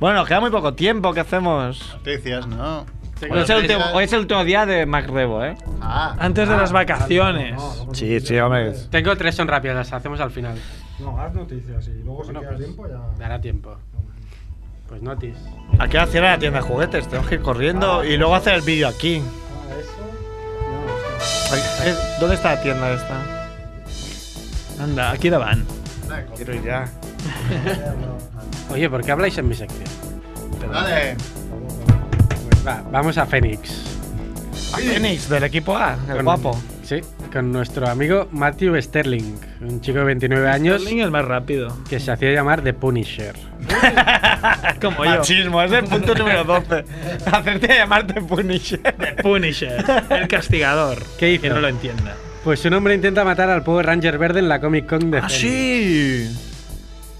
Bueno, nos queda muy poco tiempo. ¿Qué hacemos? Noticias, ¿no? Hoy es, el último, hoy es el último día de MacRevo, ¿eh? Ah, Antes de las vacaciones. Sí, sí, hombre. Tengo tres, son rápidas, las hacemos al final. No, haz noticias y luego Bueno, si queda pues, tiempo ya. Dará tiempo. Pues notis. ¿A qué hora cierra la tienda de juguetes? Tenemos que ir corriendo y luego hacer el vídeo aquí. Ah, eso. Ay, eh, ¿Dónde está la tienda esta? Anda, aquí la van. Quiero ir ya. Oye, ¿por qué habláis en mi sección? Dale. Va, vamos a Fénix. A Phoenix, del equipo A, el Con- guapo. Sí, con nuestro amigo Matthew Sterling, un chico de 29 años Sterling el más rápido. que se hacía llamar The Punisher. Como yo. Machismo, es el punto número 12. Hacerte llamarte Punisher. Punisher. El castigador. ¿Qué hizo? Que no lo entienda. Pues un hombre intenta matar al Power Ranger verde en la Comic Con de ¡Ah, Fénix. sí!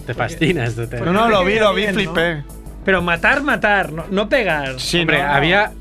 Te fascina esto, te. No, no, lo vi, lo vi, flipé. Pero matar, matar, no, no pegar. Sí, Hombre, no. había,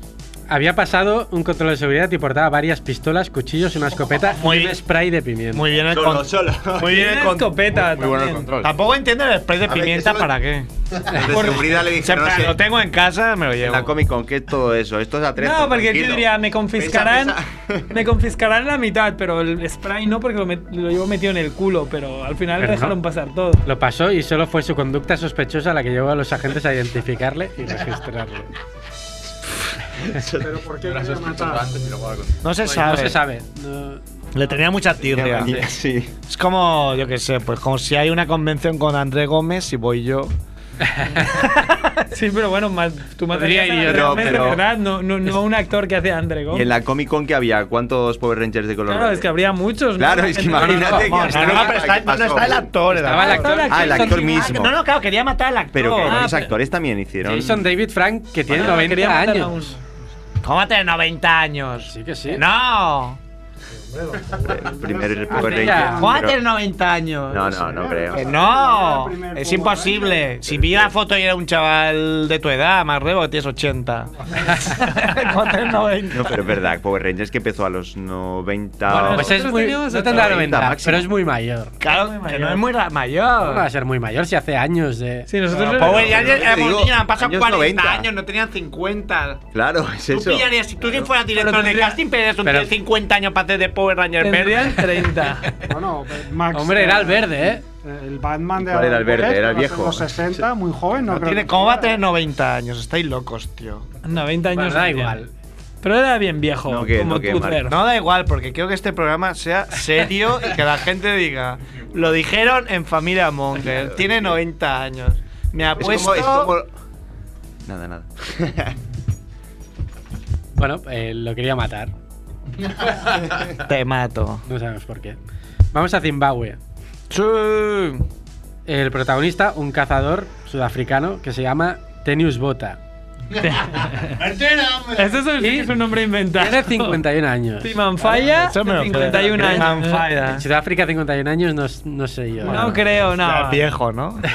había pasado un control de seguridad y portaba varias pistolas, cuchillos, una escopeta Muy y bien. un spray de pimienta. Muy bien el Solo, con- solo. Muy bien el escopeta Muy bueno el control. Tampoco entiendo el spray de ver, pimienta lo- para qué. De seguridad le dijeron Siempre que lo tengo en casa, me lo en llevo. la Comic Con, ¿qué es todo eso? Esto es atrezo. No, porque yo tranquilo. diría, me confiscarán, Pesa, pesa. me confiscarán la mitad, pero el spray no porque lo, met- lo llevo metido en el culo, pero al final Pero me dejaron no. pasar todo. Lo pasó y solo fue su conducta sospechosa la que llevó a los agentes a identificarle y registrarlo. Pero ¿por qué quería matar? No se Pues sabe. No se sabe. No- Le tenía mucha tirria. Sí. Es como, yo qué sé, pues como si hay una convención con André Gómez y voy yo. Sí, pero bueno, ma- tú matarías a yo, pero- verdad, no, no, no un actor que hace André ¿Y Gómez. en la Comic Con que había? ¿Cuántos Power Rangers de color Claro, verde? es que habría muchos. ¿no? Claro, es que imagínate que No, no, ahora, pero está, ¿qué no, no está el actor. Estaba el actor. Ah, el actor mismo. No, no, claro, quería matar al actor. Pero que Ah, los actores también hicieron. Jason David Frank, que tiene Ah, quería 90 matar a años. ¿Cómo tener 90 años? Sí que sí. No. El primer Power Ranger. ¿Cómo va a pero- tener 90 años? No, no, no creo. Que no, es imposible. Si vi la foto y era un chaval de tu edad, más rebo, tienes 80. ¿Cómo tener 90? No, pero es verdad, Power Rangers que empezó a los 90. Bueno, pues es muy. No tendrá 90 90, máximo. pero es muy mayor. Claro, que no es muy ra- ¿Cómo va a mayor. ser muy mayor si hace años de. Sí, nosotros Power Rangers han pasado años 40 90. años, no tenían 50. Claro, es Tú eso. pillarías, si tú si fueras director Pero de casting, pedirías un pero- tío de 50 años para hacer de Power Ranger Tendrían verde. 30. Bueno, Max. Hombre, era el verde, ¿eh? El Batman de ¿Cuál era el verde? Era el viejo. los 60, muy joven, no, No creo tiene- que ¿Cómo va a tener 90 años? Estáis locos, tío. 90 años. Bueno, da igual. Pero era bien viejo, No, que- como no, que tú. No da igual, porque quiero que este programa sea serio y que la gente diga. Lo dijeron en Familia Monger. Tiene 90 años. Me ha Es puesto. como, es como- Nada, nada. Bueno, eh, lo quería matar. Te mato. No sabemos por qué. Vamos a Zimbabue. Sí. El protagonista, un cazador sudafricano que se llama Tenius Bota. Ese es, el, es un nombre inventado. Tiene 51 años. Timanfaya, Eso me lo 51 creo. años. En Sudáfrica, 51 años, no, no sé yo. No creo, no. Viejo, ¿no?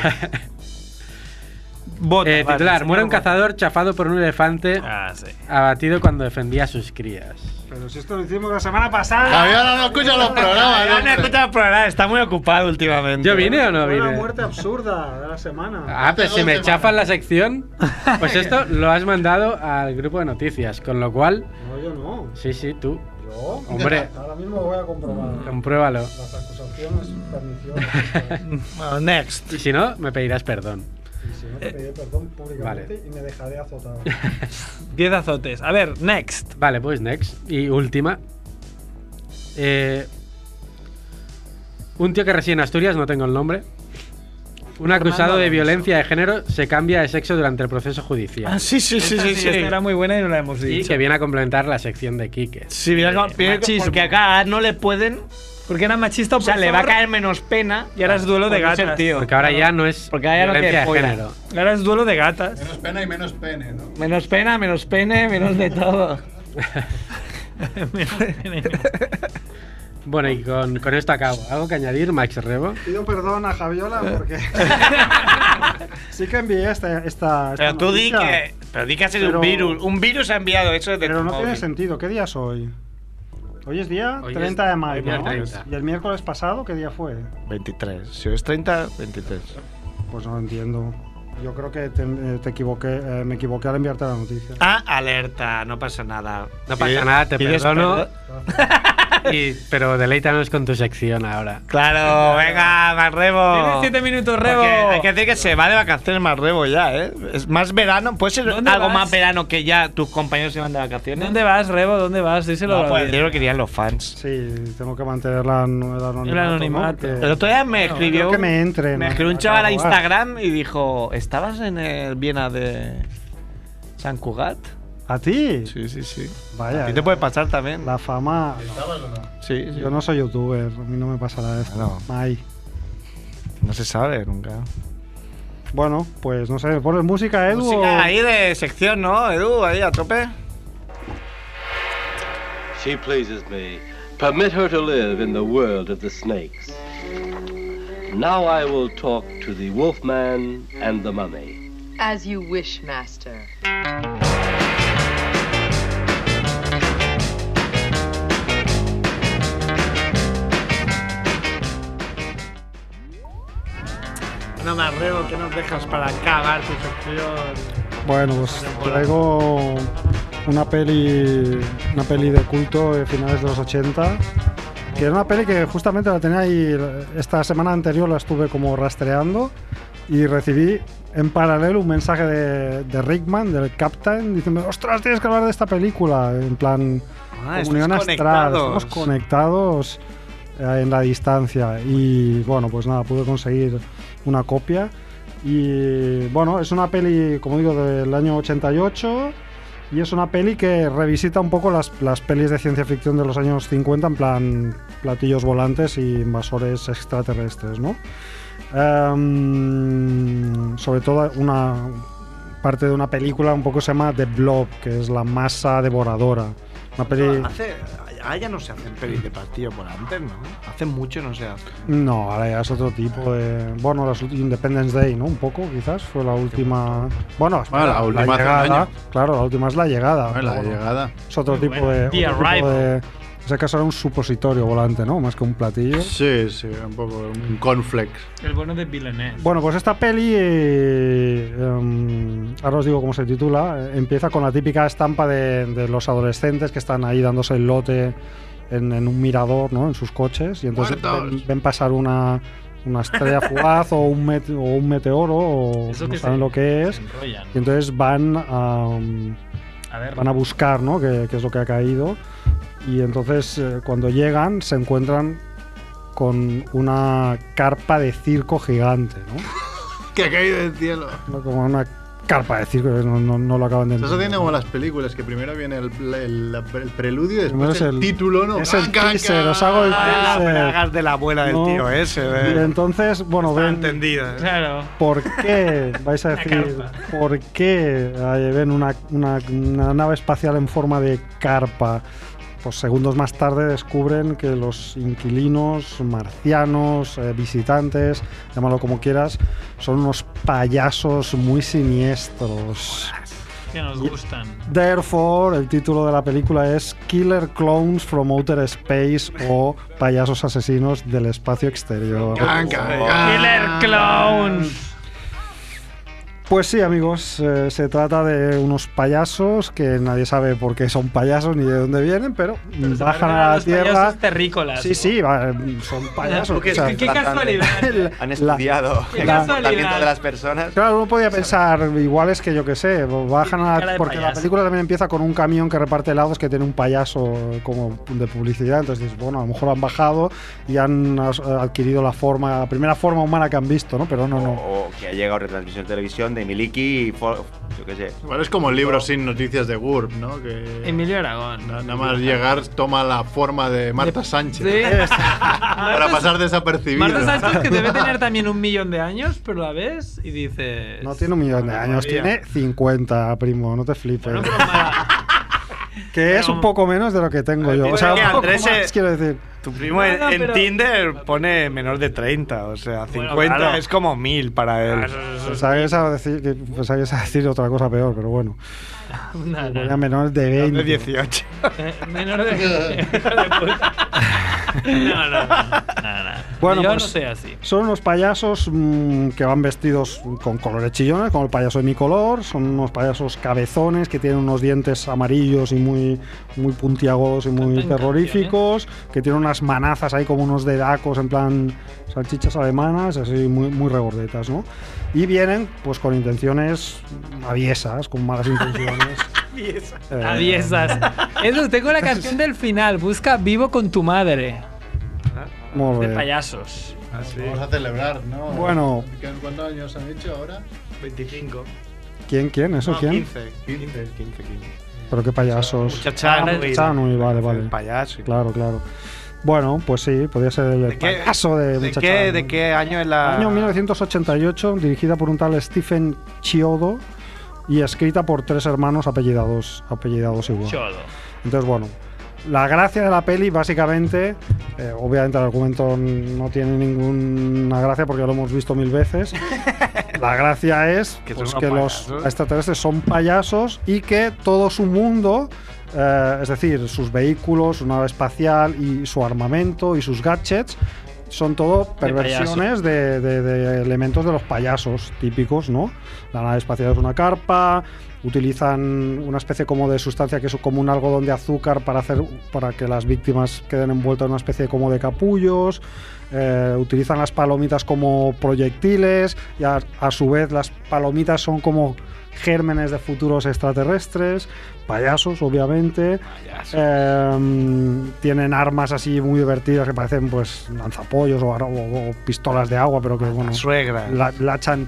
Bota, Eh, vale, titular, señor muere un cazador chafado por un elefante Ah, sí. abatido cuando defendía a sus crías. Pero si esto lo hicimos la semana pasada. Javier no escucha los programas. Ya no escucha el programa, está muy ocupado últimamente. ¿Yo vine o no Fue una vine? muerte absurda de la semana. Ah, pero si me chafan la sección, pues esto lo has mandado al grupo de noticias, con lo cual, No, yo no. sí, sí, tú, Yo. Hombre. Ahora mismo voy a comprobar. compruébalo. Las acusaciones perniciosas. Bueno, next. Y si no, me pedirás perdón. Y si no te pediré perdón públicamente Vale. y me dejaré azotar. 10 azotes. A ver, next. Vale, pues next. Y última. Eh, un tío que reside en Asturias, no tengo el nombre. Un acusado de violencia de género se cambia de sexo durante el proceso judicial. Ah, sí, sí, sí, sí. sí. esta era muy buena y no la hemos y dicho. que viene a complementar la sección de Quique. Sí, mira, machismo. porque acá no le pueden. Porque era machista O sea, le va a caer menos pena. Y ahora es duelo de por gatas. tío. Porque ahora ya no es Porque ahora ya no violencia te de follan. género. Ahora es duelo de gatas. Menos pena y menos pene, ¿no? Menos pena, menos pene, menos de todo. Bueno, y con, con esto acabo. ¿Algo que añadir, Max Rebo? Pido perdón a Javiola porque. sí que envié esta. esta, esta Pero tú di noticia, que. Pero di que ha sido Pero- un virus. Un virus ha enviado eso desde Pero tu no tiene móvil. sentido. ¿Qué día es hoy? Hoy es día Hoy 30 es- de mayo. hoy día ¿no? 30. ¿Y el miércoles pasado qué día fue? 23. Si es 30, 23. Pues no lo entiendo. Yo creo que te, eh, te equivoqué, eh, me equivoqué al enviarte la noticia. Ah, alerta, no pasa nada. No pasa nada, te ¿Pides perdono. Y- pero deleítanos con tu sección ahora. Claro, venga, Marrebo. Tienes 7 minutos, Rebo. Porque hay que decir que se va de vacaciones Marrebo ya, ¿eh? Es más verano. ¿Puede ser ¿Dónde algo vas? más verano que ya tus compañeros se van de vacaciones? ¿Dónde vas, Rebo? ¿Dónde vas? Díselo No, pues, yo lo querían los fans. Sí, tengo que mantener la, el anonimato. El anonimato. ¿no? El otro día me escribió. creo que me entre, Me ¿no? escribió un chaval a. Instagram y dijo: ¿Estabas en el Viena de San Cugat? ¿A ti? Sí, sí, sí. Vaya. A ti te puede pasar también. La fama. Sí, sí. Yo no soy youtuber, a mí no me pasará esto. No. Ay. No se sabe nunca. Bueno, pues no sé, ¿pones música, Edu? o- Música ahí de sección, ¿no, Edu? Ahí a tope. She pleases me. Permit her to live in the world of the snakes. Now I will talk to the wolfman and the mummy. As you wish, master. No me arrebo que nos dejas para cagar tu sección. Bueno, pues traigo una peli, una peli de culto de finales de los 80, que era una peli que justamente la tenía ahí, esta semana anterior la estuve como rastreando y recibí en paralelo un mensaje de, de Rickman, del Captain, diciendo, ostras, tienes que hablar de esta película, en plan Ah, comunión astral, conectados. estamos conectados en la distancia y bueno, pues nada, pude conseguir una copia y bueno, es una peli, como digo, del año 88 y es una peli que revisita un poco las, las pelis de ciencia ficción de los años 50 en plan platillos volantes y invasores extraterrestres, ¿no? Em, sobre todo una parte de una película un poco se llama The Blob, que es la masa devoradora. Una peli... ahora ya no se hacen pelis de partido por antes, ¿no? Hace mucho no se hace. No, ahora ya es otro tipo de. Bueno, las Independence Day, ¿no? Un poco, quizás. Fue la última. Bueno, Bueno, la última hace un llegada. año. Claro, la última es la llegada. Bueno, la bueno, llegada. Es otro tipo de. Otro tipo de- ese caso era un supositorio volante, ¿no? Más que un platillo. Sí, sí, un poco un conflex. El bueno de Villeneuve. Bueno, pues esta peli, eh, em, ahora os digo cómo se titula, eh, empieza con la típica estampa de, de los adolescentes que están ahí dándose el lote en, en un mirador, ¿no? En sus coches, y entonces ven, ven pasar una, una estrella fugaz o, un mete- o un meteoro, o Eso no saben se- lo que es, enrollan. y entonces van a, A ver. van a buscar, ¿no? Qué, qué es lo que ha caído, y entonces eh, cuando llegan se encuentran con una carpa de circo gigante, ¿no? Que ha caído del cielo. ¿no? como una carpa de circo, no, no- no lo acaban de Eso entender. tiene como las películas, que primero viene el, el- el preludio y Primero después es el, el- título, ¿no? es el teaser, os hago el Ah, teaser. hagas de la abuela del No. tío ese. Y eh. entonces, bueno, Está ven, entendida. ¿eh? Claro. ¿por qué vais a decir, por qué eh, ven una, una- una nave espacial en forma de carpa? Pues segundos más tarde descubren que los inquilinos, marcianos, eh, visitantes, llámalo como quieras, son unos payasos muy siniestros. Que nos gustan. Therefore, el título de la película es Killer Clowns from Outer Space o Payasos Asesinos del Espacio Exterior. Killer Clowns. Pues sí, amigos, eh, se trata de unos payasos que nadie sabe por qué son payasos ni de dónde vienen, pero, bajan a la los tierra. payasos terrícolas. Sí, sí, va, son payasos. Qué- o sea, qué casualidad. Han La- estudiado el la- comportamiento de las personas. Claro, uno podía pensar, igual es que yo qué sé, bajan a de porque la película también empieza con un camión que reparte helados que tiene un payaso como de publicidad, entonces dices, bueno, a lo mejor han bajado y han adquirido la forma, la primera forma humana que han visto, ¿no? Pero no, no. O que ha llegado retransmisión de televisión de Miliki y fo- yo qué sé. Igual es como el libro sin noticias de GURB, ¿no? Que Emilio Aragón. na- nada más llegar toma la forma de Marta Sánchez. Sí. Para pasar desapercibido. Marta Sánchez que debe tener también un millón de años, pero la ves y dices. No tiene un millón de años, tiene 50, primo, no te flipes. Bueno, pero que es un poco menos de lo que tengo yo. O sea, que un poco Andrés más, quiero decir. Tu primo en, No, no, en pero- Tinder pone menor de 30, o sea, 50 claro. es como 1000 para él. Pensaba que ibas a decir, ibas a decir otra cosa peor, pero bueno. Nada. Ponía menores de 20. de 18. Eh, Menor de. de puta. No, no, no. no, no. Bueno, Yo pues, no soy así. Son unos payasos mm, que van vestidos con colores chillones, como el payaso de mi color. Son unos payasos cabezones que tienen unos dientes amarillos y muy, muy puntiagudos y muy terroríficos. Que tienen unas manazas ahí como unos dedacos en plan salchichas alemanas, así muy, muy regordetas, ¿no? Y vienen pues con intenciones aviesas, con malas intenciones. Eh, Aviesas. Eso, tengo la canción del final. Busca Vivo con tu madre. Molt De bé. payasos. Vamos a celebrar, ¿no? Bueno. ¿Qué- ¿Cuántos años han hecho ahora? 25. ¿Quién, quién? ¿Eso No, quién? 15. 15, 15, 15. Pero qué payasos. Muchachano y- Muchachano y vale, vale. El payaso. Claro, claro. Bueno, pues sí, podría ser el qué- payaso de, ¿De Muchachano. qué, ¿De qué año es la.? Año 1988, dirigida por un tal Stephen Chiodo y escrita por tres hermanos apellidados, apellidados igual. Chodo. Entonces, bueno, la gracia de la peli, básicamente, eh, obviamente el argumento no tiene ninguna gracia porque lo hemos visto mil veces. La gracia es Que pues, que los extraterrestres son payasos y que todo su mundo, eh, es decir, sus vehículos, su nave espacial y su armamento y sus gadgets, son todo perversiones de, de- de elementos de los payasos típicos, ¿no? La nave espacial es una carpa, utilizan una especie como de sustancia que es como un algodón de azúcar para hacer para que las víctimas queden envueltas en una especie como de capullos. Eh, utilizan las palomitas como proyectiles y a, a su vez las palomitas son como gérmenes de futuros extraterrestres, payasos obviamente. Em, tienen armas así muy divertidas que parecen pues lanzapollos o, o- o pistolas de agua, pero que bueno. suegra. La,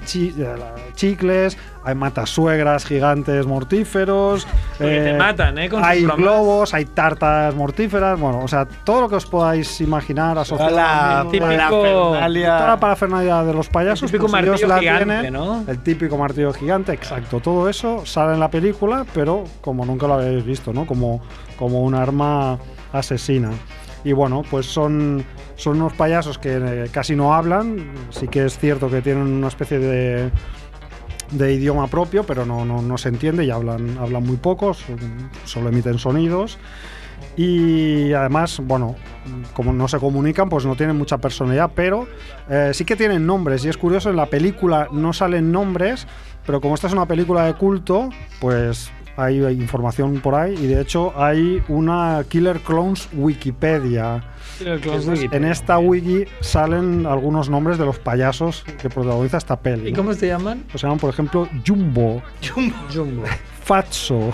chi- eh, la- chicles, hay matasuegras gigantes mortíferos. Porque te matan, ¿eh? Con hay globos, hay tartas mortíferas. Bueno, o sea, todo lo que os podáis imaginar asociado la al mundo de- típico- Toda la parafernalia de los payasos. El típico pues martillo la gigante, tienen. ¿no? El típico martillo gigante, exacto. Todo eso sale en la película, pero como nunca lo habéis visto, ¿no? Como, como un arma asesina. Y bueno, pues son, son unos payasos que eh, casi no hablan. Sí que es cierto que tienen una especie de, de idioma propio, pero no, no, no se entiende y hablan, hablan muy pocos, solo emiten sonidos. Y además, bueno, como no se comunican, pues no tienen mucha personalidad, pero eh, sí que tienen nombres. Y es curioso, en la película no salen nombres, pero como esta es una película de culto, pues hay información por ahí. Y de hecho hay una Killer Clones Wikipedia. Entonces. En esta wiki salen algunos nombres de los payasos que protagoniza esta peli. ¿Y ¿no? cómo se llaman? Pues se llaman, por ejemplo, Jumbo, Jumbo. Fatso,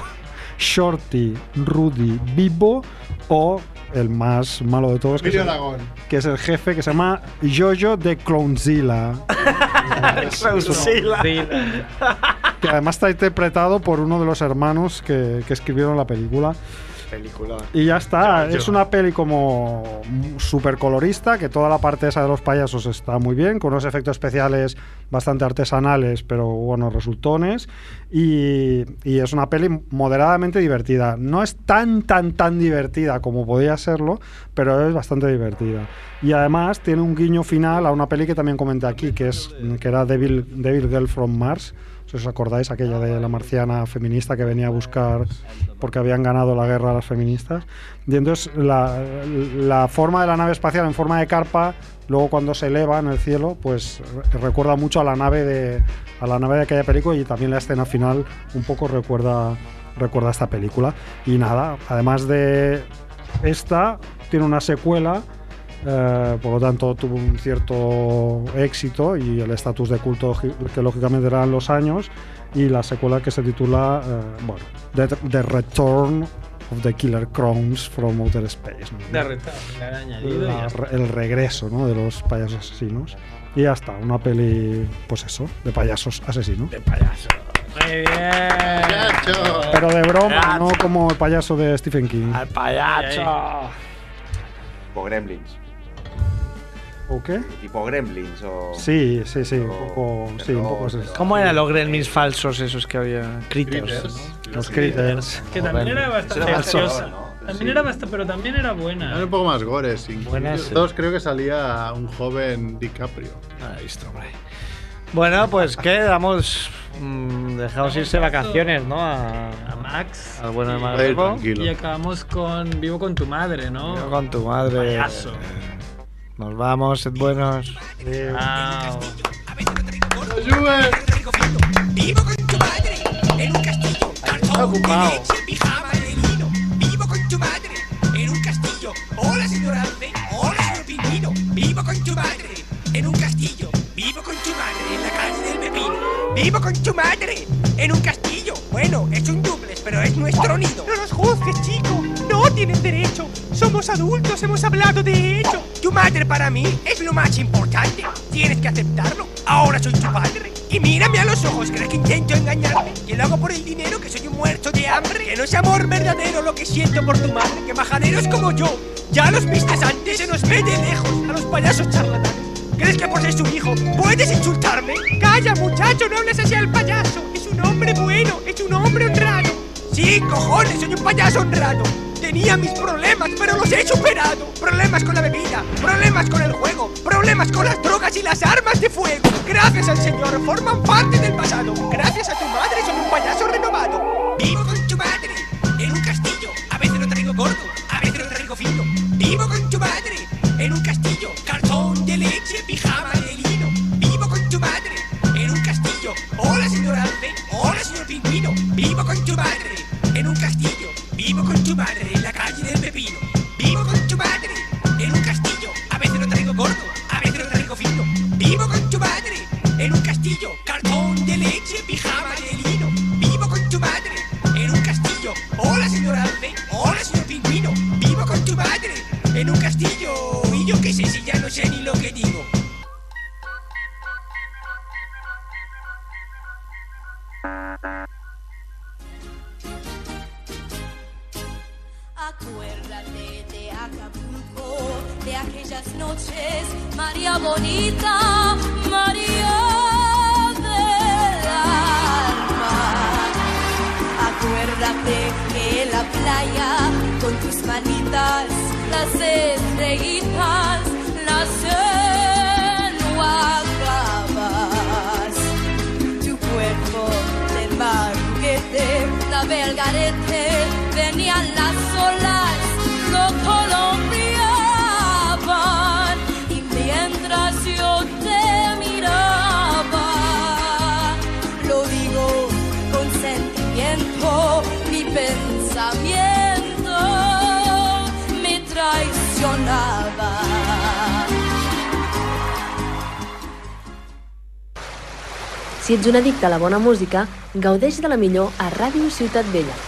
Shorty, Rudy, Bibo o el más malo de todos, que es, el, que es el jefe que se llama Jojo de Clownzilla. Clownzilla. que además está interpretado por uno de los hermanos que, que escribieron la película. Película. Y ya está, Yo- es una peli como súper colorista, que toda la parte esa de los payasos está muy bien, con unos efectos especiales bastante artesanales, pero buenos resultones. Y, y es una peli moderadamente divertida. No es tan, tan, tan divertida como podía serlo, pero es bastante divertida. Y además tiene un guiño final a una peli que también comenté aquí, que, es, que era Devil, Devil Girl from Mars. Si os acordáis, aquella de la marciana feminista que venía a buscar porque habían ganado la guerra a las feministas. Y entonces la, la forma de la nave espacial en forma de carpa, luego cuando se eleva en el cielo, pues re- recuerda mucho a la nave de a la nave de aquella película y también la escena final un poco recuerda recuerda esta película. Y nada, además de esta tiene una secuela eh, por lo tanto tuvo un cierto éxito y el estatus de culto que lógicamente eran los años y la secuela que se titula eh, bueno The, The Return of the Killer Crowns from Outer Space ¿no? Añadido y La- el regreso ¿no? de los payasos asesinos y ya está una peli pues eso de payasos asesinos de payasos Muy bien. pero de broma no como el payaso de Stephen King Al payaso. Tipo Gremlins. ¿O qué? Tipo Gremlins o. sí sí sí un poco sí un poco eso. ¿Cómo eran los gremlins falsos esos que había? Critters. ¿no? los critters Que también era bastante era graciosa. También era bastante, pero también era buena. Eran un poco más gores. sí. Buenas. Todos creo que salía un joven DiCaprio. He visto, hombre. Bueno, pues ¿qué? Damos. mm, dejamos irse vacaciones, ¿no? A, A Max. al bueno de Ahí. Y acabamos con Vivo con tu madre, ¿no? Yo con tu madre. Payaso. Nos vamos, sed buenos. Chao. Vivo con tu madre en un castillo. Vivo con tu madre en un castillo. Hola, señor Alce. Hola, señor Pingüino. Vivo con tu madre en un castillo. Vivo con tu madre en la calle del Pepino. Vivo con tu madre en un castillo. Bueno, es un duplex, pero es nuestro nido. No nos juzgues, chico. No tienes derecho. Somos adultos, hemos hablado de hecho. Tu madre para mí es lo más importante. Tienes que aceptarlo. Ahora soy tu padre. Y mírame a los ojos, ¿crees que intento engañarme? Que lo hago por el dinero, que soy un muerto de hambre. Que no es amor verdadero lo que siento por tu madre. Que majaderos como yo, ya los vistes antes, se nos ve de lejos a los payasos charlatanes. ¿Crees que por ser su hijo puedes insultarme? Calla, muchacho, no hables así al payaso. Es un hombre bueno, es un hombre honrado. Sí, cojones, soy un payaso honrado. Tenía mis problemas, pero los he superado. Problemas con la bebida, problemas con el juego, problemas con las drogas y las armas de fuego. Gracias al Señor, forman parte del pasado. Gracias a tu madre, soy un payaso renovado. Ets un addicte a la bona música, gaudeix de la millor a Ràdio Ciutat Vella.